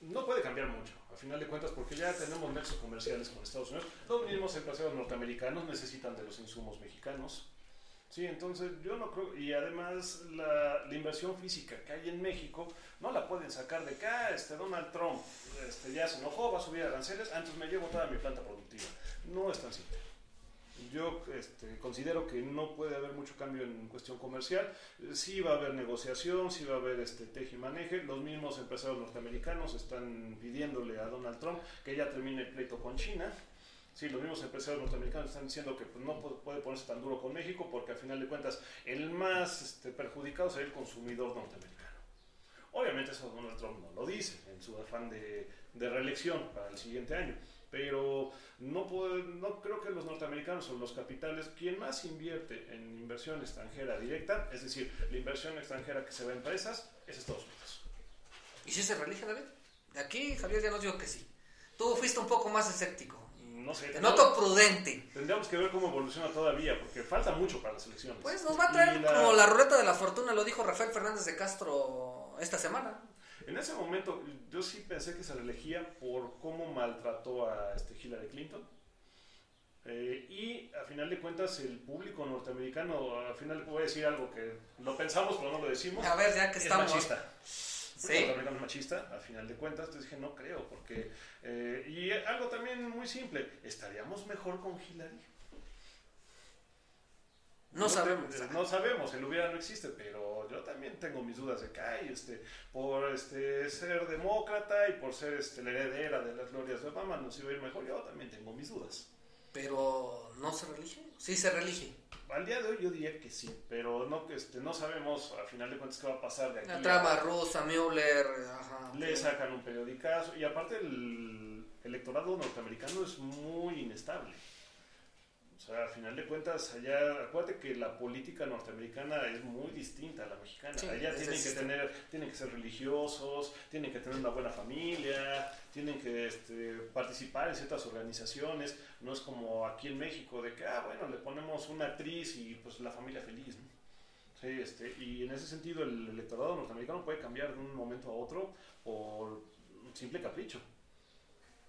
No puede cambiar mucho, a final de cuentas, porque ya tenemos nexos comerciales con Estados Unidos. Los mismos empresarios norteamericanos necesitan de los insumos mexicanos. Sí, entonces yo no creo, y además la, la inversión física que hay en México no la pueden sacar de acá, este Donald Trump este, ya se enojó, va a subir aranceles, antes me llevo toda mi planta productiva. No es tan simple. Yo este, considero que no puede haber mucho cambio en cuestión comercial. Sí va a haber negociación, sí va a haber este teje y maneje. Los mismos empresarios norteamericanos están pidiéndole a Donald Trump que ya termine el pleito con China. Sí, los mismos empresarios norteamericanos están diciendo que pues, no pu- puede ponerse tan duro con México porque al final de cuentas el más este, perjudicado será el consumidor norteamericano. Obviamente eso Donald Trump no lo dice en su afán de, de reelección para el siguiente año, pero no, puede- no creo que los norteamericanos o los capitales, quien más invierte en inversión extranjera directa, es decir, la inversión extranjera que se va a empresas, es Estados Unidos. ¿Y si se reelige, David? De aquí Javier ya nos dijo que sí. Tú fuiste un poco más escéptico. No sé, Te noto prudente. tendríamos que ver cómo evoluciona todavía, porque falta mucho para las elecciones. Pues nos va a traer la- como la ruleta de la fortuna, lo dijo Rafael Fernández de Castro esta semana. En ese momento yo sí pensé que se reelegía por cómo maltrató a este Hillary Clinton. Eh, y a final de cuentas el público norteamericano, al final voy a decir algo que lo pensamos pero no lo decimos, A ver, ya que es estamos. machista. Sí. es machista, a final de cuentas, entonces dije no creo, porque... eh, y algo también muy simple, ¿estaríamos mejor con Hillary? No sabemos. eh, No sabemos, el hubiera no existe, pero yo también tengo mis dudas de que, ay, este, por este, ser demócrata y por ser este, la heredera de las glorias de Obama nos iba a ir mejor. Yo también tengo mis dudas. Pero no se relige. Sí se relige. Al día de hoy yo diría que sí, pero no, este, no sabemos a final de cuentas qué va a pasar de aquí. La a- trama rusa, Müller, ajá. Le sacan un periodicazo y aparte el electorado norteamericano es muy inestable. Sea, a final de cuentas, allá, acuérdate que la política norteamericana es muy distinta a la mexicana. Sí, allá tienen que tener, tienen que ser religiosos, tienen que tener una buena familia, tienen que este, participar en ciertas organizaciones. No es como aquí en México de que, ah, bueno, le ponemos una actriz y pues la familia feliz. ¿no? Sí, este, y en ese sentido el electorado norteamericano puede cambiar de un momento a otro por simple capricho.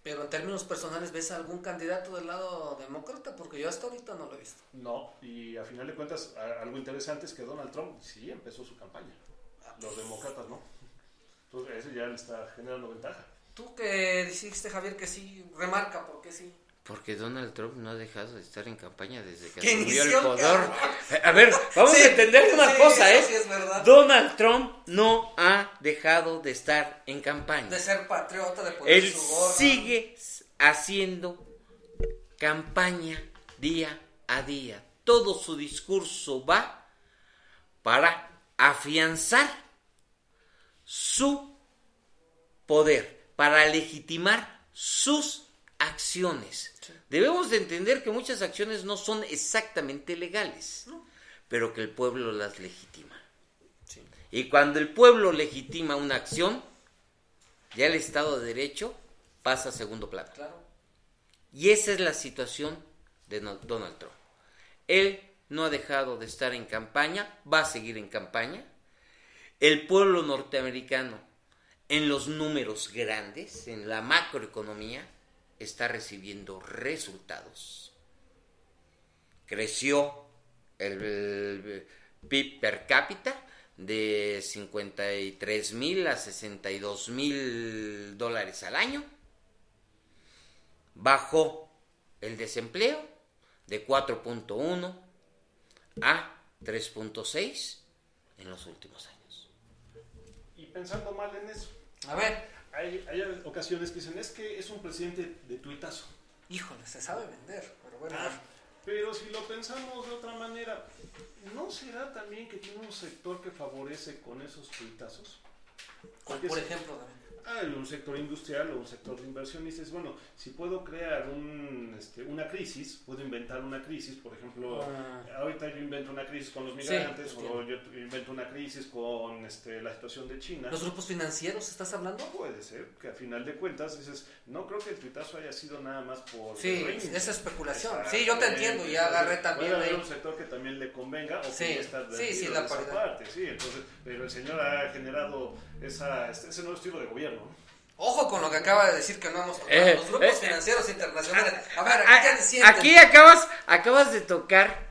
Pero en términos personales, ¿ves algún candidato del lado demócrata? Porque yo hasta ahorita no lo he visto. No, y a final de cuentas, algo interesante es que Donald Trump sí empezó su campaña. Los demócratas no. Entonces, eso ya le está generando ventaja. Tú que dijiste, Javier, que sí, remarca por qué sí. Porque Donald Trump no ha dejado de estar en campaña desde que asumió el poder. [laughs] A ver, vamos a entender una cosa, ¿eh? Donald Trump no ha dejado de estar en campaña. De ser patriota, de poner Él sigue haciendo campaña día a día. Todo su discurso va para afianzar su poder, para legitimar sus acciones. Debemos de entender que muchas acciones no son exactamente legales, pero que el pueblo las legitima. Y cuando el pueblo legitima una acción, ya el Estado de Derecho pasa a segundo plano. Y esa es la situación de Donald Trump. Él no ha dejado de estar en campaña, va a seguir en campaña. El pueblo norteamericano, en los números grandes, en la macroeconomía, está recibiendo resultados. Creció el, PIB per cápita de 53 mil a 62 mil dólares al año. Bajó el desempleo de 4.1 a 3.6 en los últimos años. Y pensando mal en eso. A ver, hay, ocasiones que dicen, es que es un presidente de tuitazo. Híjole, se sabe vender, pero bueno. Ah, pero si lo pensamos de otra manera, ¿no será también que tiene un sector que favorece con esos tuitazos? por ejemplo, David? Hay un sector industrial o un sector de inversión y dices, bueno, si puedo crear un, este, una crisis, puedo inventar una crisis, por ejemplo, ah. ahorita yo invento una crisis con los migrantes o yo invento una crisis con este, la situación de China. ¿Los grupos financieros estás hablando? Puede ser, que a final de cuentas dices, no creo que el tuitazo haya sido nada más por... Sí, esa especulación. Sí, yo te entiendo, y agarré también... Puede haber un sector que también le convenga o sí, que estar sí, sí, la parte, sí, entonces, pero el señor ha generado esa, ese nuevo estilo de gobierno. Ojo con lo que acaba de decir que no hemos tocado. Eh, los grupos eh, financieros internacionales. A ver, aquí, aquí acabas, acabas de tocar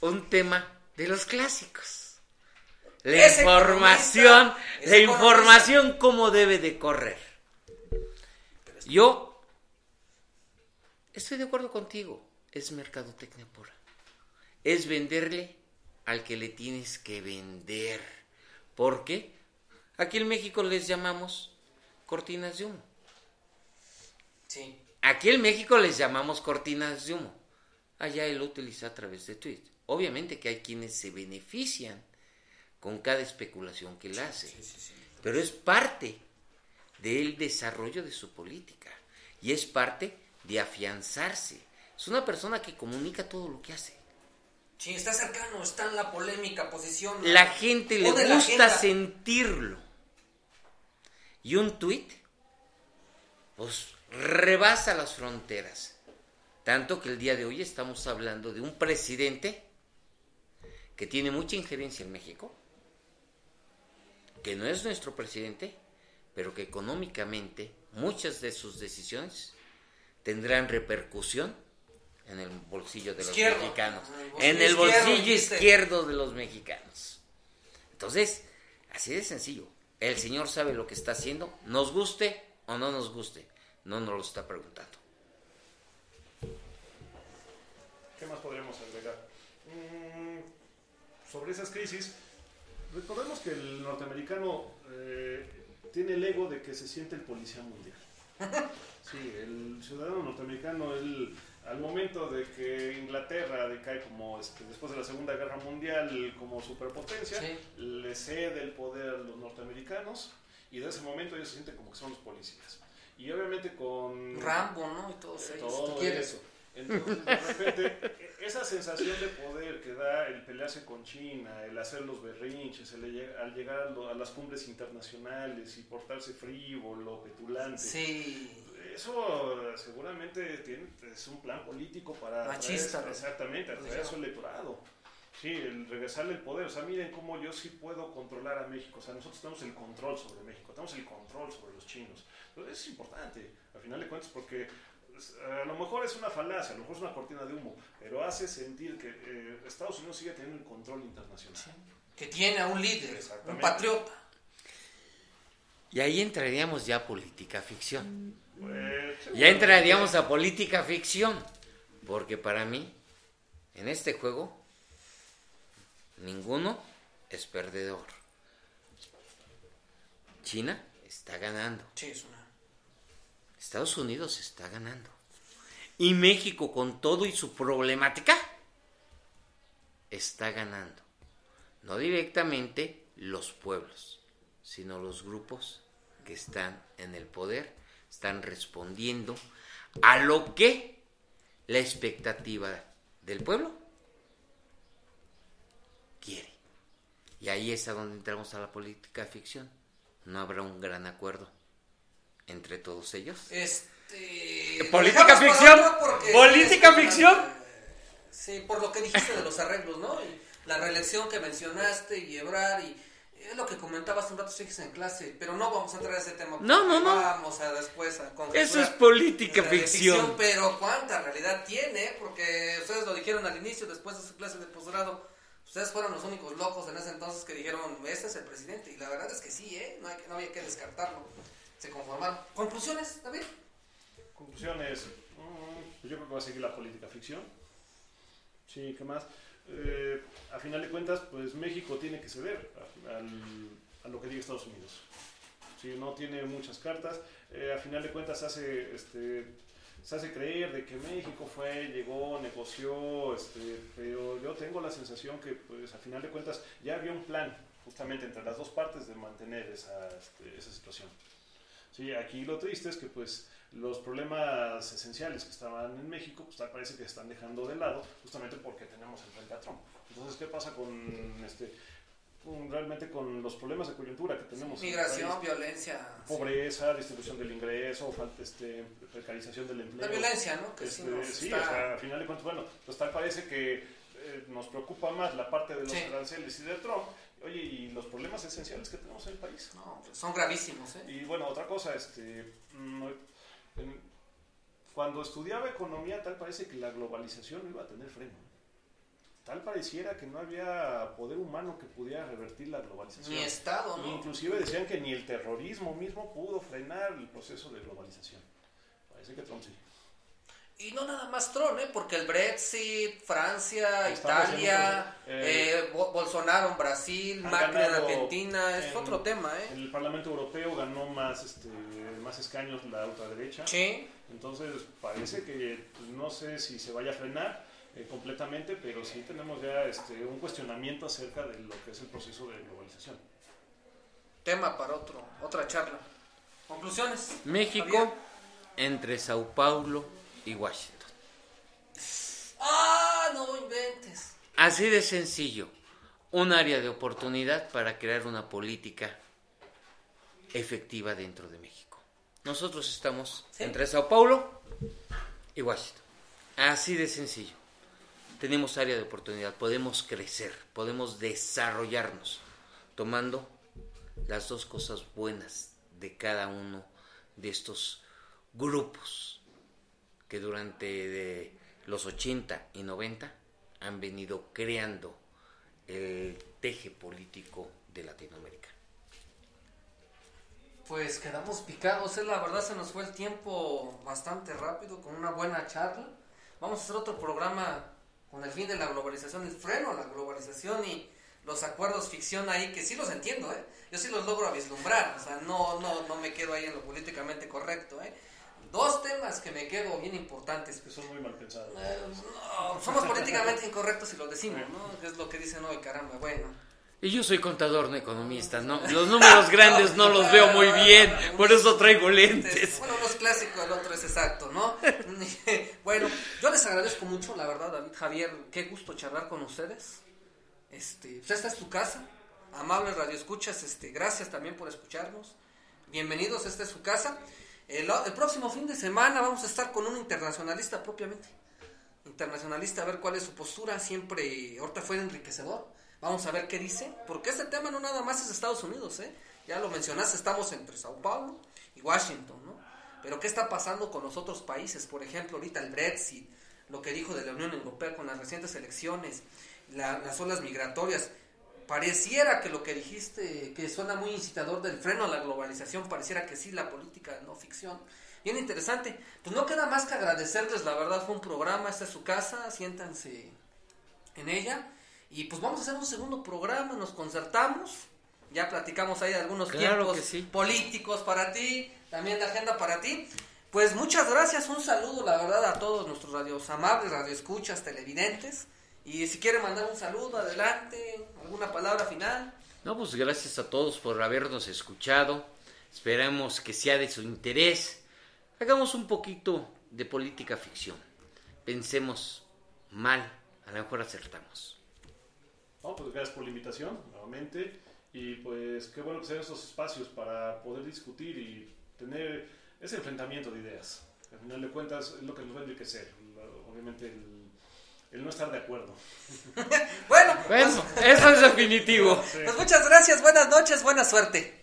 un tema de los clásicos. La información, la información cómo debe de correr. Yo estoy de acuerdo contigo. Es mercadotecnia pura. Es venderle al que le tienes que vender. Porque aquí en México les llamamos cortinas de humo. Sí. Aquí en México les llamamos cortinas de humo. Allá él lo utiliza a través de Twitter. Obviamente que hay quienes se benefician con cada especulación que él hace. pero es parte del desarrollo de su política. Y es parte de afianzarse. Es una persona que comunica todo lo que hace. Sí, está cercano, está en la polémica posición. La gente le gusta sentirlo. Y un tuit, pues rebasa las fronteras. Tanto que el día de hoy estamos hablando de un presidente que tiene mucha injerencia en México, que no es nuestro presidente, pero que económicamente muchas de sus decisiones tendrán repercusión en el bolsillo de los mexicanos, en el bolsillo izquierdo de los mexicanos. Entonces, así de sencillo. El Señor sabe lo que está haciendo, nos guste o no nos guste, no nos lo está preguntando. ¿Qué más podríamos agregar? Mm, sobre esas crisis, recordemos que el norteamericano eh, tiene el ego de que se siente el policía mundial. [laughs] Sí, el ciudadano norteamericano, él al momento de que Inglaterra decae como este, después de la Segunda Guerra Mundial como superpotencia, le cede el poder a los norteamericanos y de ese momento ellos se sienten como que son los policías. Y obviamente con... Rambo, ¿no? Y todo, todo eso. Entonces, de repente, esa sensación de poder que da el pelearse con China, el hacer los berrinches, el, al llegar a, las cumbres internacionales y portarse frívolo, petulante. Sí eso seguramente tiene, es un plan político para... Machista. exactamente, atraer su electorado. Sí, el regresarle el poder. O sea, miren cómo yo sí puedo controlar a México. O sea, nosotros tenemos el control sobre México, tenemos el control sobre los chinos. Pues es importante, al final de cuentas, porque a lo mejor es una falacia, a lo mejor es una cortina de humo, pero hace sentir que eh, Estados Unidos sigue teniendo el control internacional. Que tiene a un líder, un patriota. Y ahí entraríamos ya a política ficción. Pues, Ya entraríamos a política ficción. Porque para mí, en este juego, ninguno es perdedor. China está ganando. Sí, es una. Estados Unidos está ganando. Y México, con todo y su problemática, está ganando. No directamente los pueblos, sino los grupos que están en el poder, están respondiendo a lo que la expectativa del pueblo quiere. Y ahí es a donde entramos a la política ficción. No habrá un gran acuerdo entre todos ellos. Este. ¿Política ficción? porque ¿Política ficción? Sí, por lo que dijiste de los arreglos, ¿no? Y la reelección que mencionaste y Ebrar y es lo que comentabas hace un rato, fíjese en clase, pero no vamos a entrar a ese tema. No, no, porque no. Vamos a después a Eso es política ficción. Pero cuánta realidad tiene, porque ustedes lo dijeron al inicio, después de su clase de posgrado, ustedes fueron los únicos locos en ese entonces que dijeron, este es el presidente, y la verdad es que sí, ¿eh? No, hay, no había que descartarlo. Se conformaron. ¿Conclusiones, David? Conclusiones. pues yo creo que va a seguir la política ficción. Sí, ¿qué más? Eh, a final de cuentas, pues México tiene que ceder a, al- a lo que diga Estados Unidos. Sí, no tiene muchas cartas. Eh, a final de cuentas, hace, este, se hace creer de que México fue, llegó, negoció, este, pero yo tengo la sensación que, pues, a final de cuentas, ya había un plan justamente entre las dos partes de mantener esa, este, esa situación. Sí, aquí lo triste es que pues los problemas esenciales que estaban en México, pues tal parece que se están dejando de lado, justamente porque tenemos enfrente a Trump. Entonces, ¿qué pasa con este realmente con los problemas de coyuntura que tenemos? Migración, país? violencia. Pobreza, distribución del ingreso, falta este precarización del empleo. La violencia, ¿no? Que sí Este, nos sí, está- o sea, al final de cuentas, bueno, pues tal parece que eh, nos preocupa más la parte de los Sí. aranceles y de Trump, oye, y los problemas esenciales que tenemos en el país. No, pues son gravísimos, ¿eh? Y bueno, otra cosa, este, mm, cuando estudiaba economía, tal parece que la globalización no iba a tener freno. Tal pareciera que no había poder humano que pudiera revertir la globalización. Ni Estado, ¿no? Inclusive decían que ni el terrorismo mismo pudo frenar el proceso de globalización. Parece que Trump sí. Y no nada más Trump, ¿eh? Porque el Brexit, Francia, Estamos Italia, un- eh, eh, Bo- Bolsonaro en Brasil, Macri en Argentina, es en- otro tema, ¿eh? El Parlamento Europeo ganó más, este, más escaños la ultraderecha. Sí, Entonces parece que pues, no sé si se vaya a frenar eh, completamente, pero sí tenemos ya este, un cuestionamiento acerca de lo que es el proceso de globalización. tema para otro, otra charla. Conclusiones. México Javier. entre Sao Paulo y Washington. Ah, no inventes. Así de sencillo. Un área de oportunidad para crear una política efectiva dentro de México. Nosotros estamos Sí. entre Sao Paulo y Washington. Así de sencillo. Tenemos área de oportunidad, podemos crecer, podemos desarrollarnos, tomando las dos cosas buenas de cada uno de estos grupos que durante los 80 y 90 han venido creando el teje político de Latinoamérica. Pues quedamos picados, la verdad se nos fue el tiempo bastante rápido con una buena charla. Vamos a hacer otro programa con el fin de la globalización, el freno a la globalización y los acuerdos ficción ahí, que sí los entiendo, ¿eh? yo sí los logro vislumbrar, o sea, no, no, no me quedo ahí en lo políticamente correcto. ¿eh? Dos temas que me quedo bien importantes. Que son muy mal pensados. Eh, no, somos políticamente incorrectos si lo decimos, ¿no? Es lo que dicen hoy, caramba, bueno. Y yo soy contador, no economista, ¿no? Los números [laughs] grandes no los veo muy bien, por eso traigo lentes. Bueno, uno es clásico, el otro es exacto, ¿no? [laughs] bueno, yo les agradezco mucho, la verdad, David, Javier, qué gusto charlar con ustedes. Este, pues esta es tu casa, amables radioescuchas, este, gracias también por escucharnos. Bienvenidos, esta es su casa. El, próximo fin de semana vamos a estar con un internacionalista propiamente. Internacionalista, a ver cuál es su postura, siempre, ahorita fue enriquecedor. Vamos a ver qué dice, porque este tema no nada más es Estados Unidos, ¿eh? ya lo mencionaste, estamos entre Sao Paulo y Washington, ¿no? Pero ¿qué está pasando con los otros países? Por ejemplo, ahorita el Brexit, lo que dijo de la Unión Europea con las recientes elecciones, las olas migratorias. Pareciera que lo que dijiste, que suena muy incitador del freno a la globalización, pareciera que sí, la política, no ficción. Bien interesante. Pues no queda más que agradecerles, la verdad fue un programa, esta es su casa, siéntanse en ella. Y pues vamos a hacer un segundo programa, nos concertamos. Ya platicamos ahí de algunos claro tiempos políticos para ti, también de agenda para ti. Pues muchas gracias, un saludo la verdad a todos nuestros radios amables, radioescuchas, televidentes. Y si quiere mandar un saludo, adelante, alguna palabra final. No, pues gracias a todos por habernos escuchado. Esperamos que sea de su interés. Hagamos un poquito de política ficción. Pensemos mal, a lo mejor acertamos. No, pues gracias por la invitación, nuevamente. Y pues qué bueno que sean estos espacios para poder discutir y tener ese enfrentamiento de ideas. Al final de cuentas es lo que nos va a enriquecer. Obviamente el, no estar de acuerdo. [laughs] bueno, bueno pues, eso es definitivo. Pues muchas gracias, buenas noches, buena suerte.